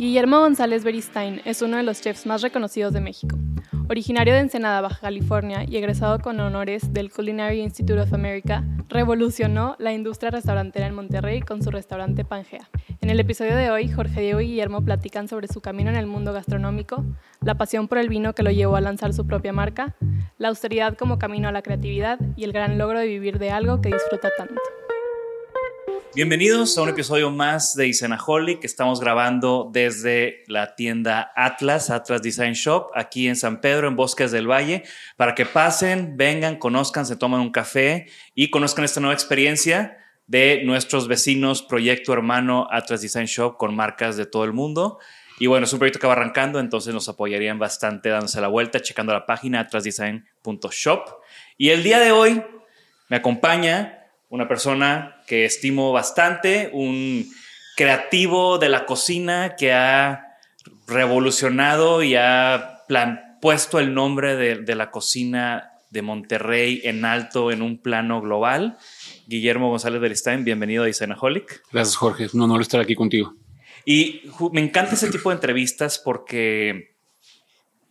Guillermo González Beristain es uno de los chefs más reconocidos de México. Originario de Ensenada, Baja California y egresado con honores del Culinary Institute of America, revolucionó la industria restaurantera en Monterrey con su restaurante Pangea. En el episodio de hoy, Jorge Diego y Guillermo platican sobre su camino en el mundo gastronómico, la pasión por el vino que lo llevó a lanzar su propia marca, la austeridad como camino a la creatividad y el gran logro de vivir de algo que disfruta tanto. Bienvenidos a un episodio más de Isenaholic que estamos grabando desde la tienda Atlas, Atlas Design Shop, aquí en San Pedro, en Bosques del Valle, para que pasen, vengan, conozcan, se tomen un café y conozcan esta nueva experiencia de nuestros vecinos, proyecto hermano Atlas Design Shop con marcas de todo el mundo. Y bueno, es un proyecto que va arrancando, entonces nos apoyarían bastante dándose la vuelta, checando la página atlasdesign.shop. Y el día de hoy me acompaña una persona que estimo bastante, un creativo de la cocina que ha revolucionado y ha plan, puesto el nombre de, de, la cocina de Monterrey en alto en un plano global. Guillermo González Beristain, bienvenido a Isenaholic. Gracias, Jorge. Es un honor estar aquí contigo. Y me encanta ese tipo de entrevistas porque,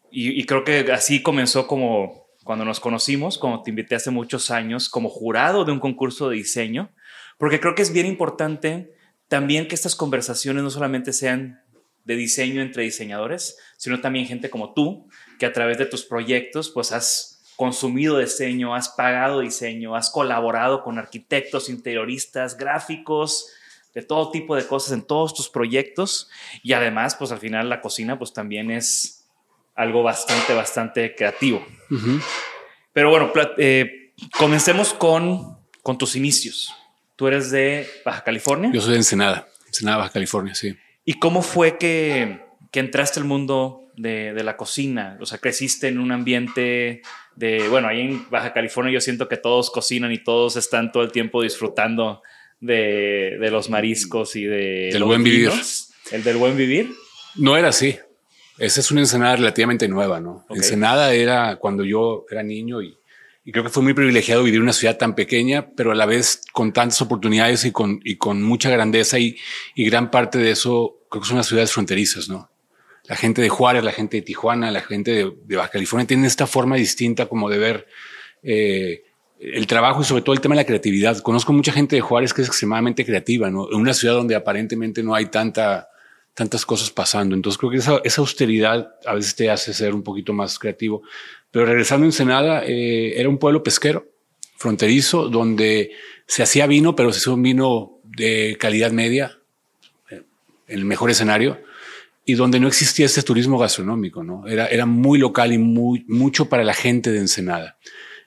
y, y creo que así comenzó como cuando nos conocimos, como te invité hace muchos años, como jurado de un concurso de diseño, porque creo que es bien importante también que estas conversaciones no solamente sean de diseño entre diseñadores, sino también gente como tú, que a través de tus proyectos, pues has consumido diseño, has pagado diseño, has colaborado con arquitectos, interioristas, gráficos, de todo tipo de cosas en todos tus proyectos. Y además, pues al final la cocina, pues también es algo bastante, bastante creativo. Uh -huh. Pero bueno, eh, comencemos con, con tus inicios. Tú eres de Baja California. Yo soy de Ensenada, Ensenada, Baja California, sí. ¿Y cómo fue que, que entraste al mundo de, de, la cocina? O sea, creciste en un ambiente de, bueno, ahí en Baja California yo siento que todos cocinan y todos están todo el tiempo disfrutando de, de los mariscos y de... Del buen vivir. El del buen vivir. No era así. Esa es una Ensenada relativamente nueva, ¿no? Okay. Ensenada era cuando yo era niño y, y, creo que fue muy privilegiado vivir en una ciudad tan pequeña, pero a la vez con tantas oportunidades y con, y con mucha grandeza y, y gran parte de eso creo que son las ciudades fronterizas, ¿no? La gente de Juárez, la gente de Tijuana, la gente de, de Baja California tienen esta forma distinta como de ver eh, el trabajo y sobre todo el tema de la creatividad. Conozco mucha gente de Juárez que es extremadamente creativa, ¿no? En una ciudad donde aparentemente no hay tanta tantas cosas pasando. Entonces creo que esa, esa, austeridad a veces te hace ser un poquito más creativo. Pero regresando a Ensenada, eh, era un pueblo pesquero, fronterizo, donde se hacía vino, pero se hacía un vino de calidad media, eh, en el mejor escenario. y donde no existía este turismo gastronómico, ¿no? Era, era muy local y muy, mucho para la gente de Ensenada.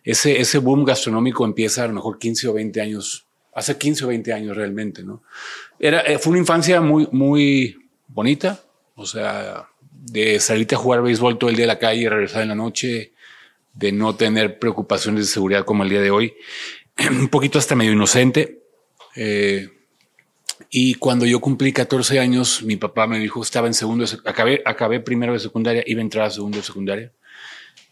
Ese, ese boom gastronómico empieza a lo mejor 15 o 20 años, hace 15 o 20 años realmente, ¿no? Era, eh, fue una infancia muy, muy bonita, o sea, de salirte a jugar béisbol todo el día a la calle y regresar en la noche, de no tener preocupaciones de seguridad como el día de hoy, un poquito hasta medio inocente. Eh, y cuando yo cumplí 14 años, mi papá me dijo, estaba en segundo, acabé, acabé primero de secundaria, iba a entrar a segundo de secundaria.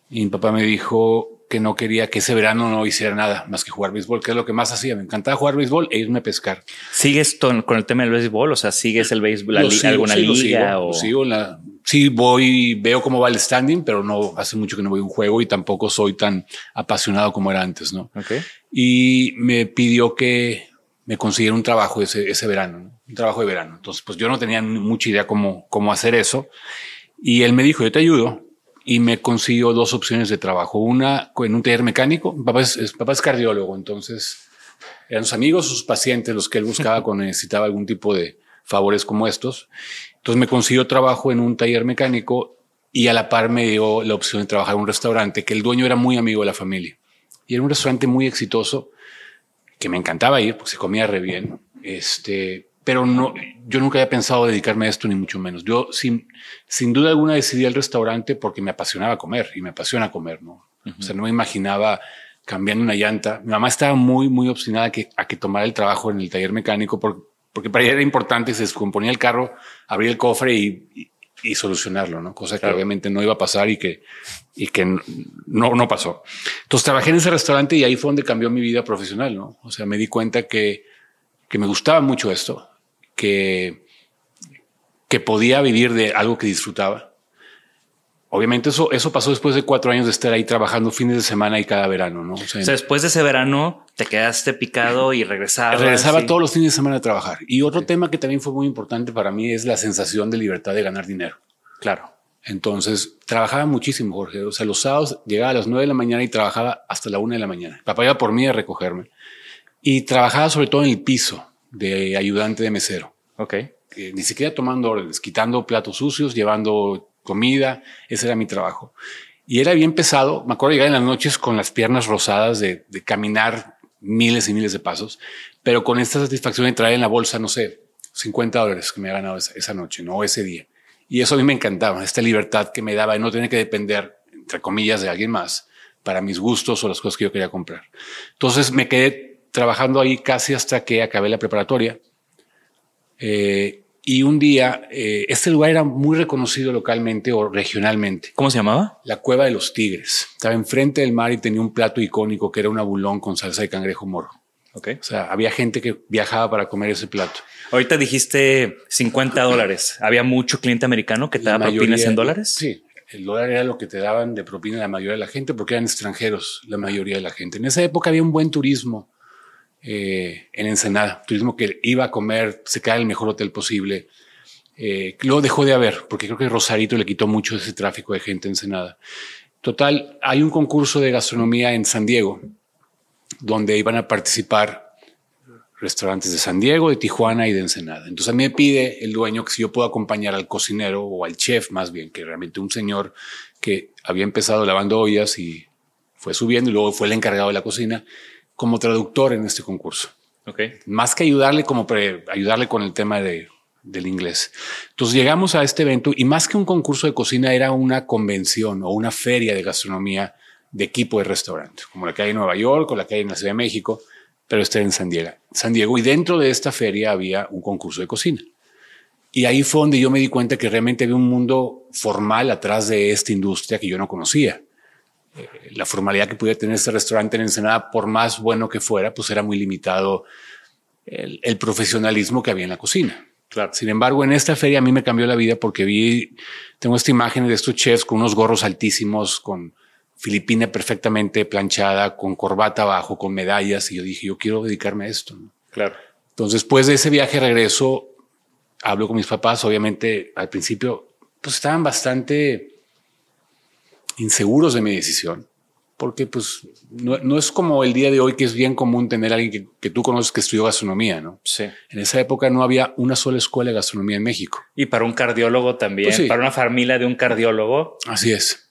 Y mi papá me dijo que no quería que ese verano no hiciera nada más que jugar béisbol, que es lo que más hacía. Me encantaba jugar béisbol e irme a pescar. ¿Sigues con el tema del béisbol? O sea, ¿sigues el béisbol, alguna liga? o... sigo la, sí, voy, veo cómo va el standing, pero no hace mucho que no voy a un juego y tampoco soy tan apasionado como era antes, ¿no? Okay. Y me pidió que me consiguiera un trabajo ese, ese verano, un trabajo de verano. Entonces, pues yo no tenía mucha idea cómo, cómo hacer eso. Y él me dijo, yo te ayudo. Y me consiguió dos opciones de trabajo. Una en un taller mecánico. papá es, papá es cardiólogo, entonces eran sus amigos, sus pacientes los que él buscaba cuando necesitaba algún tipo de favores como estos. Entonces me consiguió trabajo en un taller mecánico y a la par me dio la opción de trabajar en un restaurante que el dueño era muy amigo de la familia. Y era un restaurante muy exitoso que me encantaba ir porque se comía re bien. Este, pero no, yo nunca había pensado dedicarme a esto ni mucho menos. Yo sin, sin duda alguna decidí el restaurante porque me apasionaba comer y me apasiona comer, ¿no? O sea, no me imaginaba cambiando una llanta. Mi mamá estaba muy, muy obstinada a que, a que tomara el trabajo en el taller mecánico porque, porque para ella era importante, se descomponía el carro, abría el cofre y, y, solucionarlo, ¿no? Cosa que obviamente no iba a pasar y que, y que no, no pasó. Entonces trabajé en ese restaurante y ahí fue donde cambió mi vida profesional, ¿no? O sea, me di cuenta que, que me gustaba mucho esto, que, que podía vivir de algo que disfrutaba. Obviamente eso, eso pasó después de cuatro años de estar ahí trabajando fines de semana y cada verano, ¿no? O sea, después de ese verano te quedaste picado y regresabas. Regresaba todos los fines de semana a trabajar. Y otro tema que también fue muy importante para mí es la sensación de libertad de ganar dinero. Claro. Entonces trabajaba muchísimo, Jorge. O sea, los sábados llegaba a las nueve de la mañana y trabajaba hasta la una de la mañana. Papá iba por mí a recogerme y trabajaba sobre todo en el piso de ayudante de mesero. Ok. ni siquiera tomando órdenes, quitando platos sucios, llevando comida. Ese era mi trabajo. Y era bien pesado. Me acuerdo llegar en las noches con las piernas rosadas de, de caminar miles y miles de pasos, pero con esta satisfacción de traer en la bolsa, no sé, 50 dólares que me había ganado esa, esa noche, no ese día. Y eso a mí me encantaba, esta libertad que me daba de no tener que depender, entre comillas, de alguien más para mis gustos o las cosas que yo quería comprar. Entonces me quedé trabajando ahí casi hasta que acabé la preparatoria. Eh, y un día, eh, este lugar era muy reconocido localmente o regionalmente. ¿Cómo se llamaba? La Cueva de los Tigres. Estaba enfrente del mar y tenía un plato icónico que era un abulón con salsa de cangrejo moro. Okay. O sea, había gente que viajaba para comer ese plato. Ahorita dijiste 50 dólares. ¿Había mucho cliente americano que te daba propinas en dólares? Sí, el dólar era lo que te daban de propina la mayoría de la gente porque eran extranjeros la mayoría de la gente. En esa época había un buen turismo eh, en Ensenada, turismo que iba a comer, se quedaba en el mejor hotel posible. Eh, luego dejó de haber porque creo que Rosarito le quitó mucho ese tráfico de gente en Ensenada. Total, hay un concurso de gastronomía en San Diego donde iban a participar restaurantes de San Diego, de Tijuana y de Ensenada. Entonces a mí me pide el dueño que si yo puedo acompañar al cocinero o al chef más bien, que realmente un señor que había empezado lavando ollas y fue subiendo y luego fue el encargado de la cocina como traductor en este concurso. Okay. Más que ayudarle como ayudarle con el tema de, del inglés. Entonces llegamos a este evento y más que un concurso de cocina era una convención o una feria de gastronomía de equipo de restaurante, como la que hay en Nueva York o la que hay en la Ciudad de México pero está en San Diego. San Diego y dentro de esta feria había un concurso de cocina. Y ahí fue donde yo me di cuenta que realmente había un mundo formal atrás de esta industria que yo no conocía. Eh, la formalidad que pudiera tener este restaurante en Ensenada, por más bueno que fuera, pues era muy limitado el, el profesionalismo que había en la cocina. Claro. Sin embargo, en esta feria a mí me cambió la vida porque vi, tengo esta imagen de estos chefs con unos gorros altísimos, con filipina perfectamente planchada, con corbata abajo, con medallas, y yo dije, yo quiero dedicarme a esto. Claro. Entonces, después de ese viaje regreso, hablo con mis papás, obviamente al principio, pues estaban bastante inseguros de mi decisión, porque pues no, es como el día de hoy que es bien común tener a alguien que, tú conoces que estudió gastronomía, ¿no? Sí. En esa época no había una sola escuela de gastronomía en México. Y para un cardiólogo también, Pues sí. para una familia de un cardiólogo. Así es.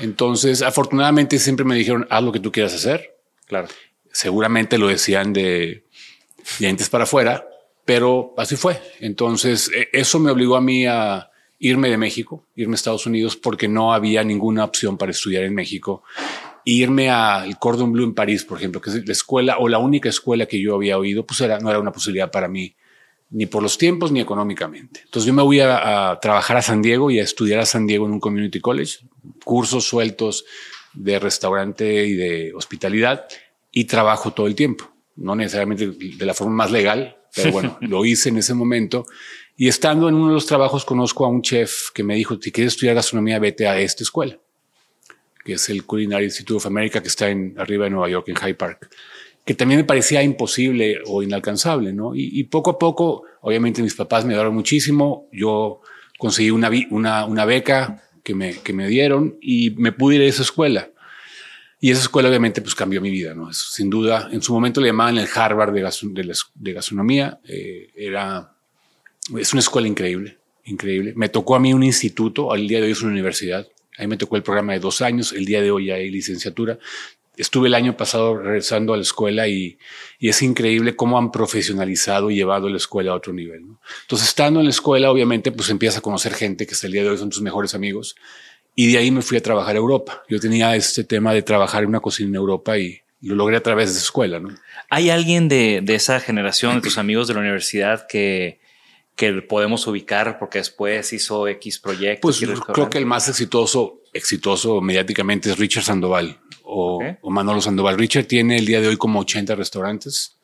Entonces, afortunadamente siempre me dijeron, haz lo que tú quieras hacer. Claro. Seguramente lo decían de dientes para afuera, pero así fue. Entonces, e- eso me obligó a mí a irme de México, irme a Estados Unidos, porque no había ninguna opción para estudiar en México. Irme al Cordon Bleu en París, por ejemplo, que es la escuela o la única escuela que yo había oído, pues era, no era una posibilidad para mí, ni por los tiempos ni económicamente. Entonces yo me voy a, a trabajar a San Diego y a estudiar a San Diego en un community college, cursos sueltos de restaurante y de hospitalidad y trabajo todo el tiempo, no necesariamente de la forma más legal, pero bueno, lo hice en ese momento. Y estando en uno de los trabajos conozco a un chef que me dijo, si quieres estudiar gastronomía, vete a esta escuela, que es el Culinary Institute of America, que está en, arriba de Nueva York, en Hyde Park, que también me parecía imposible o inalcanzable, ¿no? Y, y poco a poco, obviamente mis papás me ayudaron muchísimo, yo conseguí una, una, una beca que me, que me dieron y me pude ir a esa escuela. Y esa escuela obviamente pues cambió mi vida, ¿no? Es, sin duda, en su momento le llamaban el Harvard de, es- de gastronomía. eh, era, es una escuela increíble, increíble. Me tocó a mí un instituto, al día de hoy es una universidad. Ahí me tocó el programa de dos años, el día de hoy ya hay licenciatura. Estuve el año pasado regresando a la escuela y, y es increíble cómo han profesionalizado y llevado la escuela a otro nivel. ¿no? Entonces, estando en la escuela, obviamente, pues empiezas a conocer gente que hasta el día de hoy son tus mejores amigos. Y de ahí me fui a trabajar a Europa. Yo tenía este tema de trabajar en una cocina en Europa y lo logré a través de escuela. ¿no? ¿Hay alguien de, de esa generación, de tus amigos de la universidad, que, que podemos ubicar porque después hizo X proyecto? Pues ¿Quieres creo que el más exitoso, exitoso mediáticamente es Richard Sandoval o, o Manolo Sandoval. Richard tiene el día de hoy como 80 restaurantes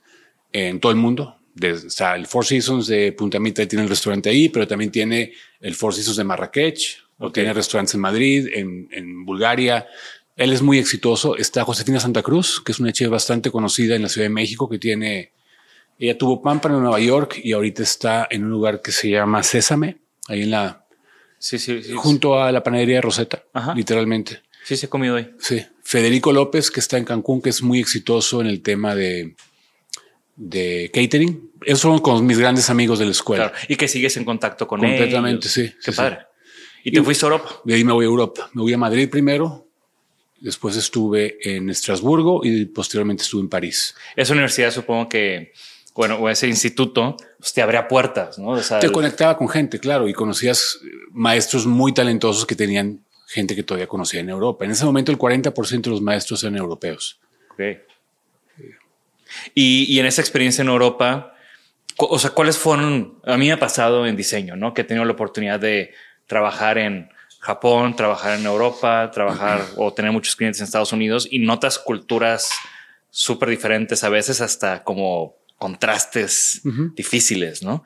en todo el mundo. Desde, el Four Seasons de Punta Mita, tiene el restaurante ahí, pero también tiene el Four Seasons de Marrakech, o tiene restaurantes en Madrid, en, en Bulgaria. Él es muy exitoso. Está Josefina Santa Cruz, que es una chef bastante conocida en la Ciudad de México, que tiene, ella tuvo Pampa en Nueva York y ahorita está en un lugar que se llama Sésame, ahí en la, Sí, sí, sí. junto a la panadería de Rosetta, Ajá. literalmente. Sí, se ha comido ahí. Sí. Federico López, que está en Cancún, que es muy exitoso en el tema de, de catering. Esos son con mis grandes amigos de la escuela. Claro. Y que sigues en contacto con Completamente, ellos. sí, Qué sí, padre. Y Y- te fuiste a Europa. De ahí me voy a Europa. Me voy a Madrid primero, después estuve en Estrasburgo y posteriormente estuve en París. Esa universidad supongo que, bueno, o ese instituto, pues te abría puertas, ¿no? O sea, Te el- conectaba con gente, claro, y conocías eh, maestros muy talentosos que tenían gente que todavía conocía en Europa. En ese momento el 40% de los maestros eran europeos. Ok. Y, y en esa experiencia en Europa, o sea, ¿cuáles fueron? A mí me ha pasado en diseño, ¿no? Que he tenido la oportunidad de trabajar en Japón, trabajar en Europa, trabajar o tener muchos clientes en Estados Unidos y notas culturas súper diferentes, a veces hasta como contrastes difíciles, ¿no?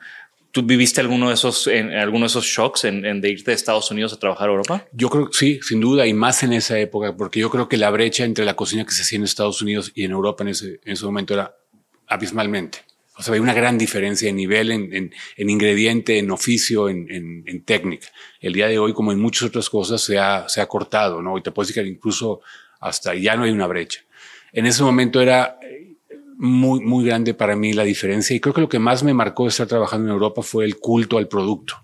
¿Tú viviste alguno de esos, en, alguno de esos shocks en, en de irte de Estados Unidos a trabajar a Europa? Yo creo que sí, sin duda, y más en esa época, porque yo creo que la brecha entre la cocina que se hacía en Estados Unidos y en Europa en ese, en ese momento era abismalmente. O sea, hay una gran diferencia en nivel, en, en, en ingrediente, en oficio, en, en, en, técnica. El día de hoy, como en muchas otras cosas, se ha, se ha cortado, ¿no? Y te puedo decir que incluso hasta ya no hay una brecha. En ese momento era muy, muy grande para mí la diferencia y creo que lo que más me marcó de estar trabajando en Europa fue el culto al producto,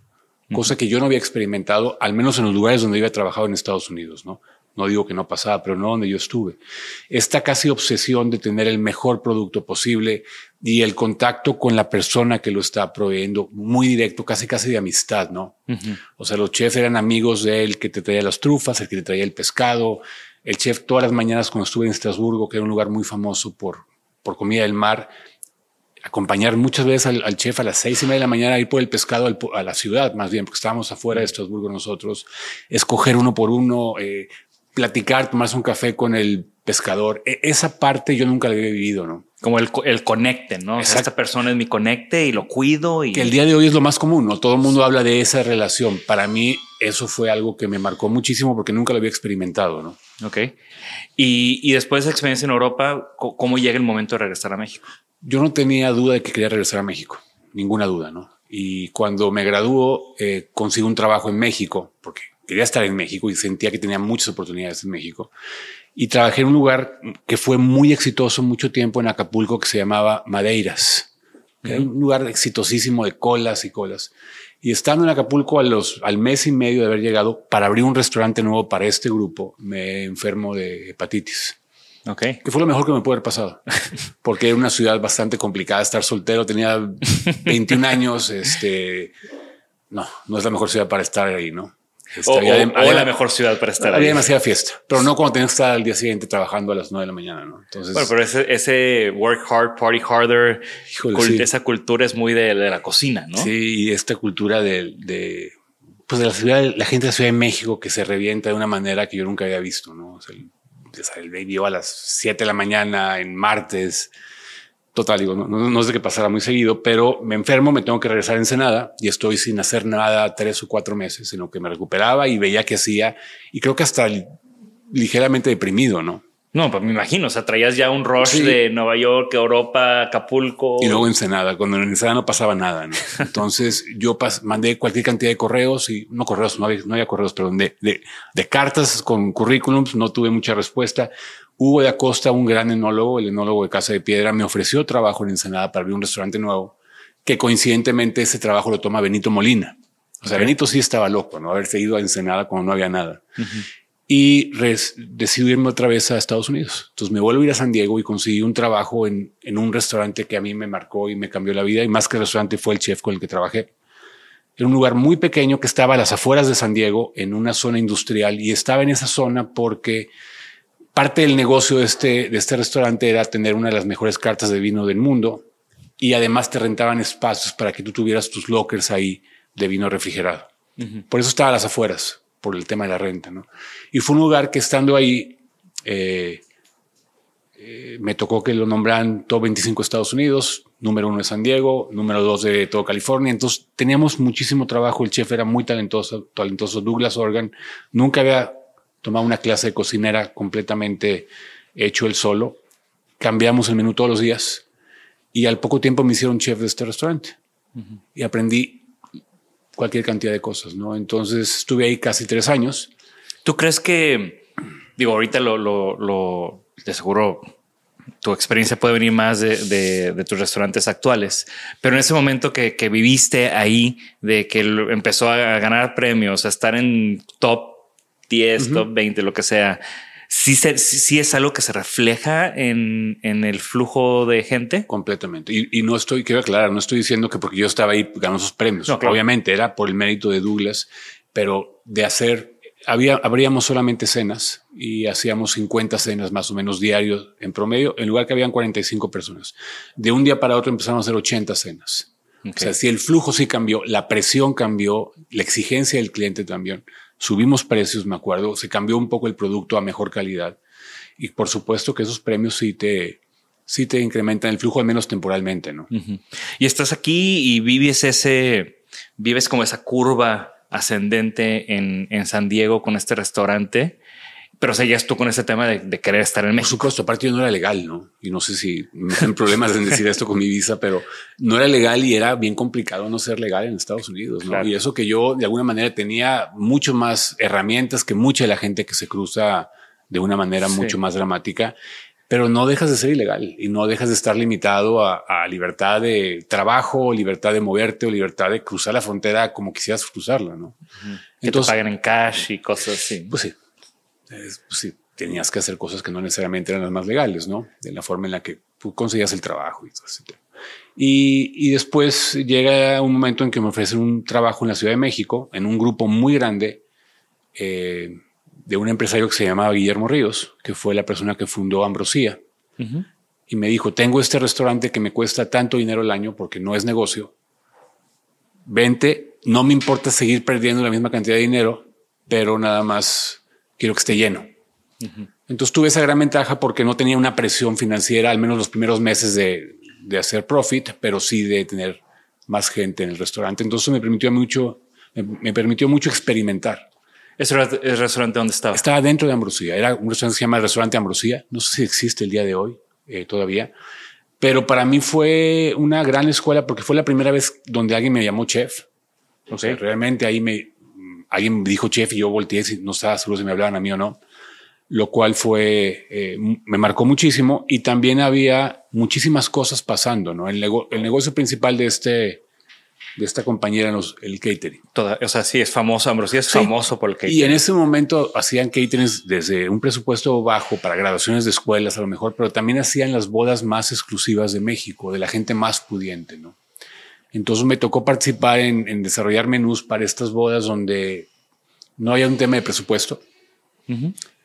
cosa que yo no había experimentado, al menos en los lugares donde había trabajado en Estados Unidos, ¿no? No digo que no pasaba, pero no donde yo estuve. Esta casi obsesión de tener el mejor producto posible y el contacto con la persona que lo está proveyendo, muy directo, casi casi de amistad, ¿no? Uh -huh. O sea, los chefs eran amigos de él que te traía las trufas, el que te traía el pescado. El chef todas las mañanas cuando estuve en Estrasburgo, que era un lugar muy famoso por, por comida del mar, acompañar muchas veces al, al, chef a las seis y media de la mañana a ir por el pescado al, a la ciudad, más bien, porque estábamos afuera de Estrasburgo nosotros, escoger uno por uno, eh, platicar, tomarse un café con el pescador. E esa parte yo nunca la había vivido, ¿no? Como el, el conecte, ¿no? Esta persona es mi conecte y lo cuido. Y... Que el día de hoy es lo más común, ¿no? Todo el mundo habla de esa relación. Para mí eso fue algo que me marcó muchísimo porque nunca lo había experimentado, ¿no? Ok. Y, y después de esa experiencia en Europa, ¿cómo llega el momento de regresar a México? Yo no tenía duda de que quería regresar a México, ninguna duda, ¿no? Y cuando me graduó, eh, consigo un trabajo en México, porque quería estar en México y sentía que tenía muchas oportunidades en México. y trabajé en un lugar que fue muy exitoso mucho tiempo en Acapulco que se llamaba Madeiras. Que era un lugar exitosísimo de colas y colas. Y estando en Acapulco a los, al mes y medio de haber llegado para abrir un restaurante nuevo para este grupo, me enfermo de hepatitis. Ok. Que fue lo mejor que me pudo haber pasado. Porque era una ciudad bastante complicada estar soltero. Tenía 21 años. Este, no, no es la mejor ciudad para estar ahí, ¿no? O, había- o- había- la mejor ciudad para estar había ahí. demasiada fiesta, pero no cuando tenías que estar al día siguiente trabajando a las 9 de la mañana, ¿no? Entonces, Bueno, pero ese, ese work hard, party harder, Híjole, cul- sí. esa cultura es muy de, de la cocina, ¿no? Sí, y esta cultura de, de, pues de la ciudad, la gente de la Ciudad de México que se revienta de una manera que yo nunca había visto, ¿no? O sea, el, el baby a las 7 de la mañana en martes. Total, digo, no, no, no es de que pasara muy seguido, pero me enfermo, me tengo que regresar a Ensenada y estoy sin hacer nada tres o cuatro meses, sino que me recuperaba y veía que hacía, y creo que hasta li- ligeramente deprimido, ¿no? No, pues me imagino, o sea, traías ya un rush Sí. de Nueva York, Europa, Acapulco. Y luego Ensenada, cuando en Ensenada no pasaba nada. ¿no? Entonces yo mandé cualquier cantidad de correos y no correos, no había, no había correos, perdón, de, de, de cartas con currículums, no tuve mucha respuesta. Hugo de Acosta, un gran enólogo, el enólogo de Casa de Piedra, me ofreció trabajo en Ensenada para abrir un restaurante nuevo, que coincidentemente ese trabajo lo toma Benito Molina. O sea. Benito sí estaba loco, ¿no? Haberse ido a Ensenada cuando no había nada. Y decidí irme otra vez a Estados Unidos. Entonces me vuelvo a ir a San Diego y conseguí un trabajo en, en un restaurante que a mí me marcó y me cambió la vida. Y más que el restaurante fue el chef con el que trabajé. Era un lugar muy pequeño que estaba a las afueras de San Diego, en una zona industrial. Y estaba en esa zona porque parte del negocio de este, de este restaurante era tener una de las mejores cartas de vino del mundo. Y además te rentaban espacios para que tú tuvieras tus lockers ahí de vino refrigerado. Por eso estaba a las afueras, por el tema de la renta. ¿no? Y fue un lugar que estando ahí, eh, eh, me tocó que lo nombraran top 25 de Estados Unidos, número uno de San Diego, número dos de todo California. Entonces teníamos muchísimo trabajo. El chef era muy talentoso, talentoso. Douglas Organ nunca había tomado una clase de cocinera completamente hecho él solo. Cambiamos el menú todos los días y al poco tiempo me hicieron chef de este restaurante y aprendí cualquier cantidad de cosas. No, entonces estuve ahí casi tres años. ¿Tú crees que, digo, ahorita lo, lo, lo de seguro tu experiencia puede venir más de, de- de tus restaurantes actuales, pero en ese momento que, que viviste ahí, de que empezó a ganar premios, a estar en top 10, top 20, lo que sea, sí, se- sí, sí es algo que se refleja en, en el flujo de gente. Completamente. Y, y no estoy, quiero aclarar, no estoy diciendo que porque yo estaba ahí ganó esos premios. No, claro. Obviamente era por el mérito de Douglas, pero de hacer, había, abríamos solamente cenas y hacíamos 50 cenas más o menos diarios en promedio, en lugar que habían 45 personas. De un día para otro empezaron a hacer 80 cenas. Ok. O sea, si el flujo sí cambió, la presión cambió, la exigencia del cliente también. Subimos precios, me acuerdo, se cambió un poco el producto a mejor calidad. Y por supuesto que esos premios sí te, sí te incrementan el flujo, al menos temporalmente, ¿no? Y estás aquí y vives ese, vives como esa curva ascendente en, en San Diego con este restaurante, pero seguías tú con ese tema de, de querer estar en Por México. supuesto, aparte yo no era legal, ¿no? Y no sé si me dan problemas en decir esto con mi visa, pero no era legal y era bien complicado no ser legal en Estados Unidos, ¿no? Claro. Y eso que yo de alguna manera tenía mucho más herramientas que mucha de la gente que se cruza de una manera Sí. mucho más dramática, pero no dejas de ser ilegal y no dejas de estar limitado a, a libertad de trabajo, libertad de moverte o libertad de cruzar la frontera como quisieras cruzarla, ¿no? que te paguen en cash y cosas así. Pues sí. Es- pues sí, tenías que hacer cosas que no necesariamente eran las más legales, ¿no? De la forma en la que tú conseguías el trabajo y todo ese tema. Y, y después llega un momento en que me ofrecen un trabajo en la Ciudad de México, en un grupo muy grande eh, de un empresario que se llamaba Guillermo Ríos, que fue la persona que fundó Ambrosía. Y me dijo, tengo este restaurante que me cuesta tanto dinero al año porque no es negocio. Vente, no me importa seguir perdiendo la misma cantidad de dinero, pero nada más quiero que esté lleno. Entonces tuve esa gran ventaja porque no tenía una presión financiera, al menos los primeros meses de, de hacer profit, pero sí de tener más gente en el restaurante. Entonces me permitió mucho, me, me permitió mucho experimentar. ¿Ese era el restaurante donde estaba? Estaba dentro de Ambrosía. Era un restaurante que se llama el Restaurante Ambrosía. No sé si existe el día de hoy eh, todavía, pero para mí fue una gran escuela porque fue la primera vez donde alguien me llamó chef. O sea, Ok. realmente ahí me alguien me dijo chef y yo volteé y no estaba seguro si me hablaban a mí o no. lo cual fue, eh, me marcó muchísimo y también había muchísimas cosas pasando, ¿no? El, el negocio principal de este, de esta compañía era el catering. Toda, o sea, sí es famoso, Ambrosía es famoso por el catering. Y en ese momento hacían caterings desde un presupuesto bajo para graduaciones de escuelas a lo mejor, pero también hacían las bodas más exclusivas de México, de la gente más pudiente, ¿no? Entonces me tocó participar en, en desarrollar menús para estas bodas donde no había un tema de presupuesto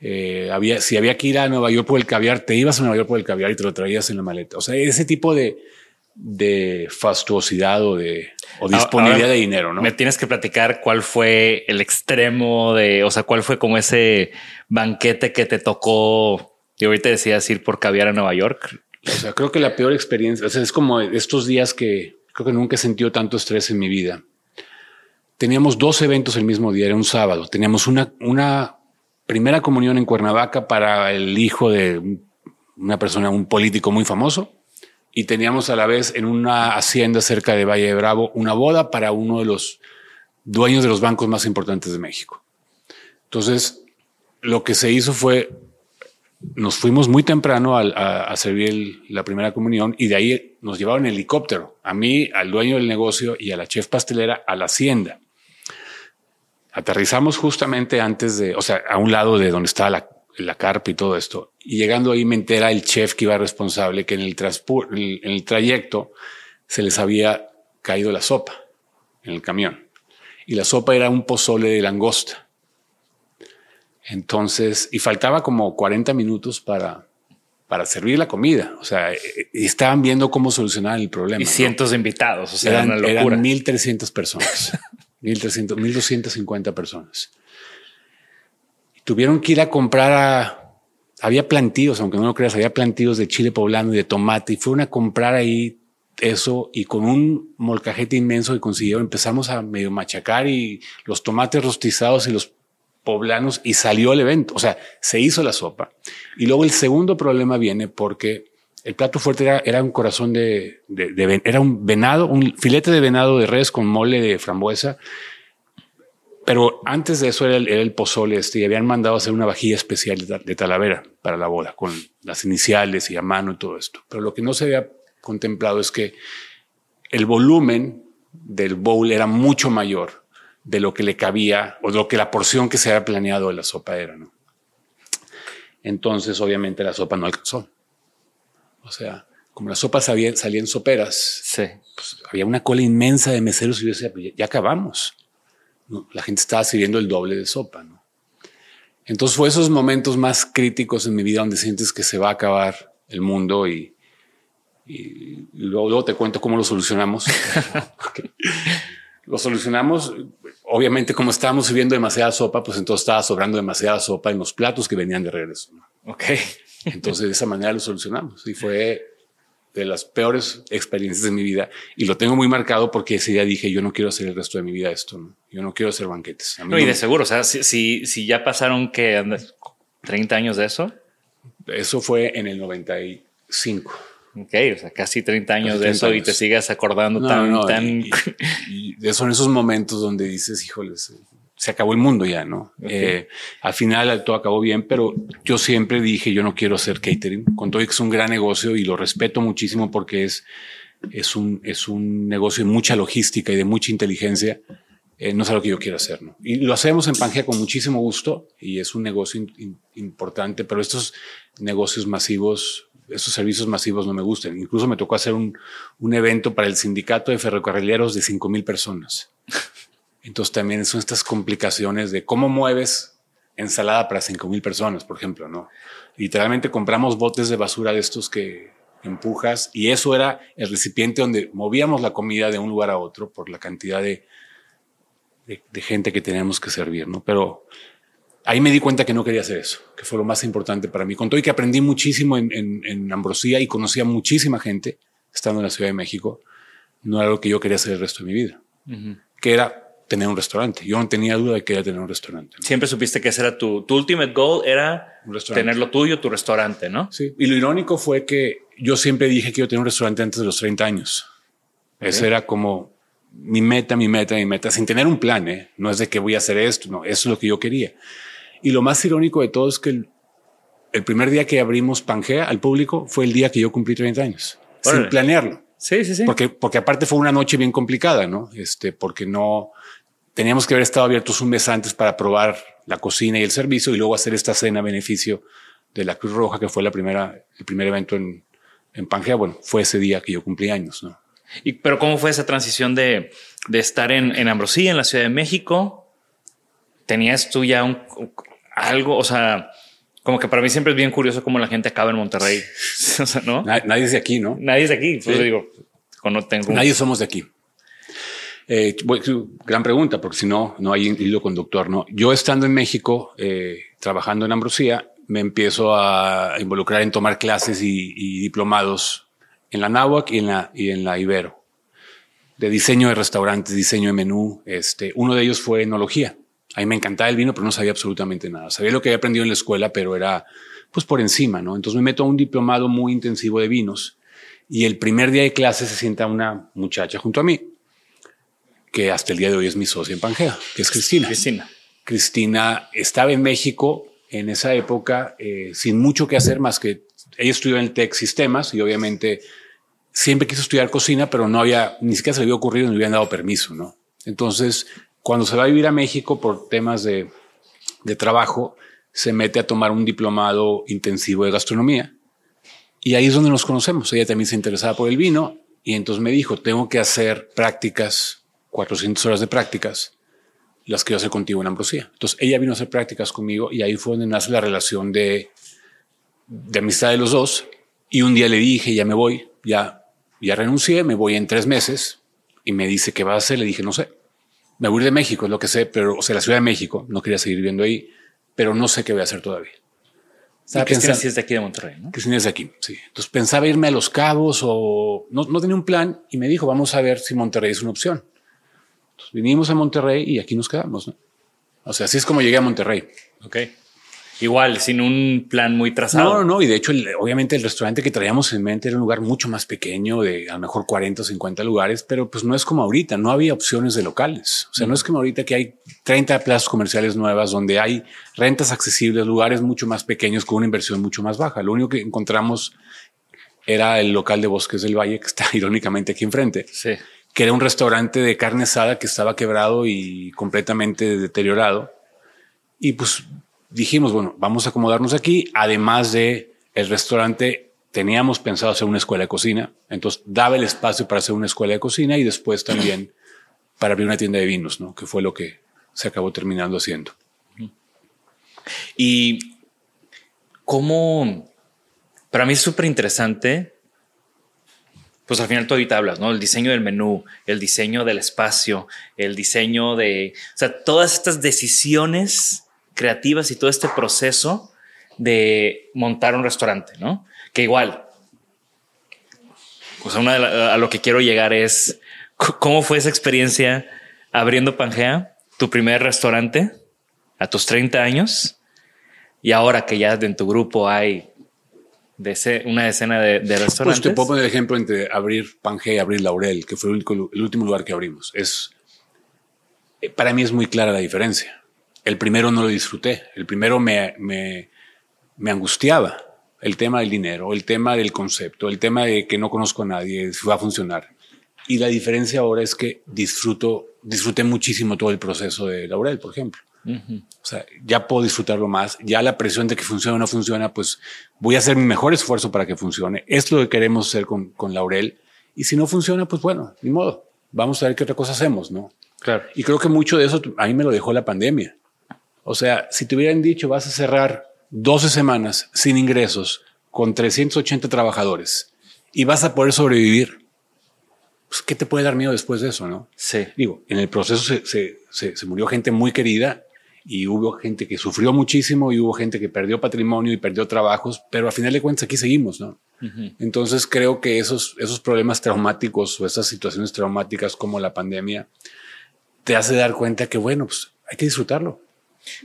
eh, había, si había que ir a Nueva York por el caviar, te ibas a Nueva York por el caviar y te lo traías en la maleta. O sea, ese tipo de, de fastuosidad o de o disponibilidad de dinero, ¿no? Me tienes que platicar cuál fue el extremo de, o sea, cuál fue como ese banquete que te tocó. Y ahorita decías ir por caviar a Nueva York. O sea, creo que la peor experiencia, o sea, es como estos días que creo que nunca he sentido tanto estrés en mi vida. Teníamos dos eventos el mismo día, era un sábado. Teníamos una, una primera comunión en Cuernavaca para el hijo de una persona, un político muy famoso. Y teníamos a la vez en una hacienda cerca de Valle de Bravo una boda para uno de los dueños de los bancos más importantes de México. Entonces, lo que se hizo fue, nos fuimos muy temprano a, servir la primera comunión y de ahí nos llevaron en helicóptero, a mí, al dueño del negocio y a la chef pastelera a la hacienda. Aterrizamos justamente antes de, o sea, a un lado de donde estaba la, la carpa y todo esto. Y llegando ahí me entera el chef que iba responsable que en el, en el trayecto se les había caído la sopa en el camión. Y la sopa era un pozole de langosta. Entonces, y faltaba como 40 minutos para, para servir la comida. O sea, y estaban viendo cómo solucionar el problema. Y cientos de invitados. O sea, eran, una locura. eran 1.300 personas. 1.300, 1.250 personas. tuvieron que ir a comprar a... Había plantíos, aunque no lo creas, había plantíos de chile poblano y de tomate y fueron a comprar ahí eso y con un molcajete inmenso que consiguieron empezamos a medio machacar y los tomates rostizados y los poblanos y salió el evento. O sea, se hizo la sopa. Y luego el segundo problema viene porque el plato fuerte era, un corazón de, era un venado, un filete de venado de res con mole de frambuesa. Pero antes de eso era el, pozole este y habían mandado hacer una vajilla especial de, talavera para la boda con las iniciales y a mano y todo esto. Pero lo que no se había contemplado es que el volumen del bowl era mucho mayor de lo que le cabía o de lo que la porción que se había planeado de la sopa era. ¿no? Entonces, obviamente, la sopa no alcanzó. O sea, como las sopas salían, salían soperas, pues, había una cola inmensa de meseros y yo decía, pues, ya, acabamos. La gente estaba sirviendo el doble de sopa. ¿no? Entonces fue esos momentos más críticos en mi vida donde sientes que se va a acabar el mundo y, luego, te cuento cómo lo solucionamos. Lo solucionamos, obviamente como estábamos sirviendo demasiada sopa, pues entonces estaba sobrando demasiada sopa en los platos que venían de regreso. Ok. Entonces, de esa manera lo solucionamos y fue de las peores experiencias de mi vida y lo tengo muy marcado porque ese día dije yo no quiero hacer el resto de mi vida esto, ¿no? yo no quiero hacer banquetes. no, y de seguro, o sea, si, si, ya pasaron que 30 años de eso. Eso fue en el 95. Ok, o sea, casi 30 años de eso y te sigas acordando tan, tan... Y, son esos momentos donde dices, híjoles, se acabó el mundo ya, ¿no? Eh, al final todo acabó bien, pero yo siempre dije, yo no quiero hacer catering, con todo que es un gran negocio y lo respeto muchísimo porque es, es, un, es un negocio de mucha logística y de mucha inteligencia. Eh, no es algo que yo quiero hacer, ¿no? Y lo hacemos en Pangea con muchísimo gusto y es un negocio importante, pero estos negocios masivos, estos servicios masivos no me gustan. Incluso me tocó hacer un, un evento para el sindicato de ferrocarrileros de 5 mil personas. Entonces también son estas complicaciones de cómo mueves ensalada para cinco mil personas, por ejemplo, ¿no? Literalmente compramos botes de basura de estos que empujas y eso era el recipiente donde movíamos la comida de un lugar a otro por la cantidad de, de, gente que teníamos que servir, ¿no? Pero ahí me di cuenta que no quería hacer eso, que fue lo más importante para mí. Con todo y que aprendí muchísimo en, en, Ambrosía y conocía muchísima gente estando en la Ciudad de México, no era lo que yo quería hacer el resto de mi vida, que era tener un restaurante. Yo no tenía duda de que iba a tener un restaurante. Siempre supiste que ese era tu, tu ultimate goal, era tener lo tuyo, tu restaurante, ¿no? Sí. Y lo irónico fue que yo siempre dije que iba a tener un restaurante antes de los 30 años. Ese era como mi meta, mi meta, mi meta, sin tener un plan, ¿eh? No es de que voy a hacer esto, no, eso es lo que yo quería. Y lo más irónico de todo es que el primer día que abrimos Pangea al público fue el día que yo cumplí 30 años, sin planearlo. Sí, sí, sí. Porque, porque aparte fue una noche bien complicada, ¿no? Este, porque no teníamos que haber estado abiertos un mes antes para probar la cocina y el servicio y luego hacer esta cena a beneficio de la Cruz Roja, que fue la primera, el primer evento en, en Pangea. Bueno, fue ese día que yo cumplí años, ¿no? Y, pero ¿cómo fue esa transición de, de estar en, en Ambrosía, en la Ciudad de México? ¿Tenías tú ya un, algo, o sea, como que para mí siempre es bien curioso cómo la gente acaba en Monterrey. o sea, ¿no? Nadie es de aquí, ¿no? Nadie es de aquí. Pues digo, no tengo... Nadie somos de aquí. Eh, gran pregunta, porque si no, no hay hilo conductor. No, yo estando en México, eh, trabajando en Ambrosía, me empiezo a involucrar en tomar clases y, y diplomados en la Náhuac y en la, y en la Ibero, de diseño de restaurantes, diseño de menú. Este, uno de ellos fue enología. A mí me encantaba el vino, pero no sabía absolutamente nada. Sabía lo que había aprendido en la escuela, pero era pues por encima, ¿no? Entonces me meto a un diplomado muy intensivo de vinos y el primer día de clase se sienta una muchacha junto a mí, que hasta el día de hoy es mi socia en Pangea, que es Cristina. Cristina. Cristina estaba en México en esa época eh, sin mucho que hacer más que ella estudió en el TEC Sistemas y obviamente siempre quiso estudiar cocina, pero no había, ni siquiera se le había ocurrido, ni le habían dado permiso, ¿no? Entonces, cuando se va a vivir a México por temas de, trabajo, se mete a tomar un diplomado intensivo de gastronomía. Y ahí es donde nos conocemos. Ella también se interesaba por el vino y entonces me dijo, tengo que hacer prácticas, 400 horas de prácticas, las que yo hacer contigo en Ambrosía. Entonces ella vino a hacer prácticas conmigo y ahí fue donde nace la relación de, de amistad de los dos. Y un día le dije, ya me voy, ya, ya renuncié, me voy en tres meses. Y me dice, ¿qué va a hacer? Le dije, no sé me voy de México, es lo que sé, pero, o sea, la Ciudad de México, no quería seguir viviendo ahí, pero no sé qué voy a hacer todavía. Estaba Cristina sí es de aquí de Monterrey, ¿no? Cristina es de aquí, sí. Entonces pensaba irme a Los Cabos o no, no tenía un plan y me dijo, vamos a ver si Monterrey es una opción. Entonces vinimos a Monterrey y aquí nos quedamos, ¿no? O sea, así es como llegué a Monterrey. Ok. Igual, sin un plan muy trazado. No, no, y de hecho, obviamente el restaurante que traíamos en mente era un lugar mucho más pequeño, de a lo mejor 40 o 50 lugares, pero pues no es como ahorita, no había opciones de locales. O sea, no es como ahorita que hay 30 plazas comerciales nuevas donde hay rentas accesibles, lugares mucho más pequeños con una inversión mucho más baja. Lo único que encontramos era el local de Bosques del Valle, que está irónicamente aquí enfrente. Sí. Que era un restaurante de carne asada que estaba quebrado y completamente deteriorado. Y pues dijimos, bueno, vamos a acomodarnos aquí. Además de el restaurante, teníamos pensado hacer una escuela de cocina. Entonces daba el espacio para hacer una escuela de cocina y después también para abrir una tienda de vinos, ¿no? Que fue lo que se acabó terminando haciendo. Y cómo, para mí es súper interesante, pues al final tú ahorita hablas, ¿no? El diseño del menú, el diseño del espacio, el diseño de, o sea, todas estas decisiones creativas y todo este proceso de montar un restaurante, ¿no? Que igual, pues una a lo que quiero llegar es cómo fue esa experiencia abriendo Pangea, tu primer restaurante a tus 30 años y ahora que ya en tu grupo hay de una decena de, restaurantes. Pues te puedo poner el ejemplo entre abrir Pangea y abrir Laurel, que fue el, el último lugar que abrimos. Es, eh, para mí es muy clara la diferencia. El primero no lo disfruté. El primero me, me, me angustiaba. El tema del dinero, el tema del concepto, el tema de que no conozco a nadie, si va a funcionar. Y la diferencia ahora es que disfruto, disfruté muchísimo todo el proceso de Laurel, por ejemplo. O sea, ya puedo disfrutarlo más. Ya la presión de que funcione o no funciona, pues voy a hacer mi mejor esfuerzo para que funcione. Es lo que queremos hacer con, con Laurel. Y si no funciona, pues bueno, ni modo. Vamos a ver qué otra cosa hacemos, ¿no? Claro. Y creo que mucho de eso a mí me lo dejó la pandemia. O sea, si te hubieran dicho vas a cerrar 12 semanas sin ingresos con 380 trabajadores y vas a poder sobrevivir, pues, ¿qué te puede dar miedo después de eso? No sí. Digo, en el proceso se, se, se, murió gente muy querida y hubo gente que sufrió muchísimo y hubo gente que perdió patrimonio y perdió trabajos, pero al final de cuentas aquí seguimos, ¿no? Entonces creo que esos, esos problemas traumáticos o esas situaciones traumáticas como la pandemia te hace dar cuenta que, bueno, pues hay que disfrutarlo.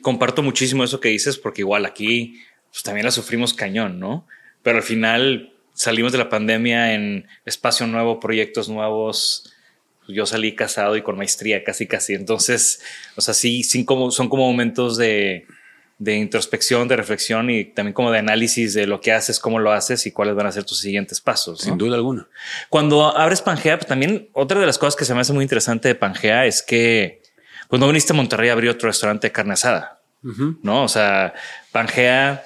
Comparto muchísimo eso que dices, porque igual aquí pues, también la sufrimos cañón, ¿no? Pero al final salimos de la pandemia en espacio nuevo, proyectos nuevos. Yo salí casado y con maestría casi, casi. Entonces, o sea, sí, sí como, son como momentos de, de introspección, de reflexión y también como de análisis de lo que haces, cómo lo haces y cuáles van a ser tus siguientes pasos. Sin duda alguna. Cuando abres Pangea, pues también otra de las cosas que se me hace muy interesante de Pangea es que cuando viniste a Monterrey a abrir otro restaurante de carne asada, ¿no? O sea, Pangea,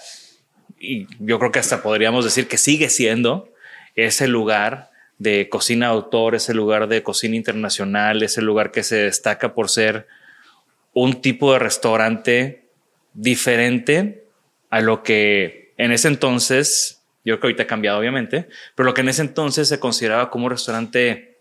y yo creo que hasta podríamos decir que sigue siendo ese lugar de cocina autor, ese lugar de cocina internacional, ese lugar que se destaca por ser un tipo de restaurante diferente a lo que en ese entonces, yo creo que ahorita ha cambiado obviamente, pero lo que en ese entonces se consideraba como un restaurante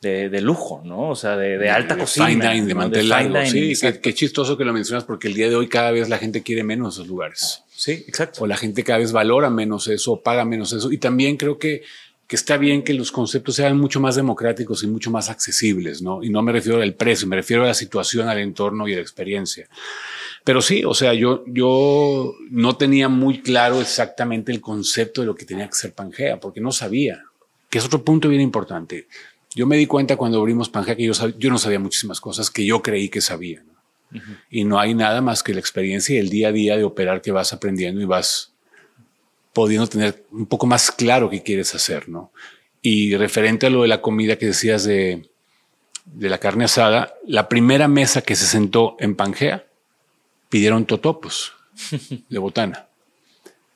de, lujo, ¿no? O sea, de, alta cocina. Fine dining, de mantel largo. Sí, qué, chistoso que lo mencionas porque el día de hoy cada vez la gente quiere menos esos lugares. Sí, exacto. O la gente cada vez valora menos eso, paga menos eso. Y también creo que que está bien que los conceptos sean mucho más democráticos y mucho más accesibles, ¿no? Y no me refiero al precio, me refiero a la situación, al entorno y a la experiencia. Pero sí, o sea, yo, yo no tenía muy claro exactamente el concepto de lo que tenía que ser Pangea, porque no sabía, que es otro punto bien importante. Yo me di cuenta cuando abrimos Pangea que yo, yo no sabía muchísimas cosas que yo creí que sabía. Y no hay nada más que la experiencia y el día a día de operar que vas aprendiendo y vas pudiendo tener un poco más claro qué quieres hacer, ¿no? Y referente a lo de la comida que decías de, de la carne asada, la primera mesa que se sentó en Pangea pidieron totopos de botana.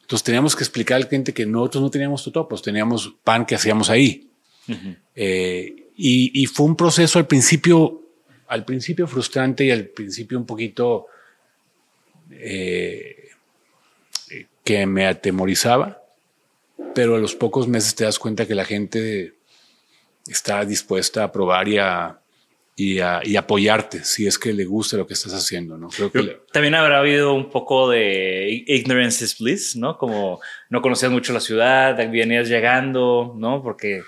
Entonces teníamos que explicar al cliente que nosotros no teníamos totopos, teníamos pan que hacíamos ahí. Eh, y, y, fue un proceso al principio, al principio frustrante y al principio un poquito eh, que me atemorizaba, pero a los pocos meses te das cuenta que la gente está dispuesta a probar y a, y, a, y apoyarte si es que le gusta lo que estás haciendo, ¿no? Creo que También habrá habido un poco de ignorance is bliss, ¿no? Como no conocías mucho la ciudad, venías llegando, ¿no? Porque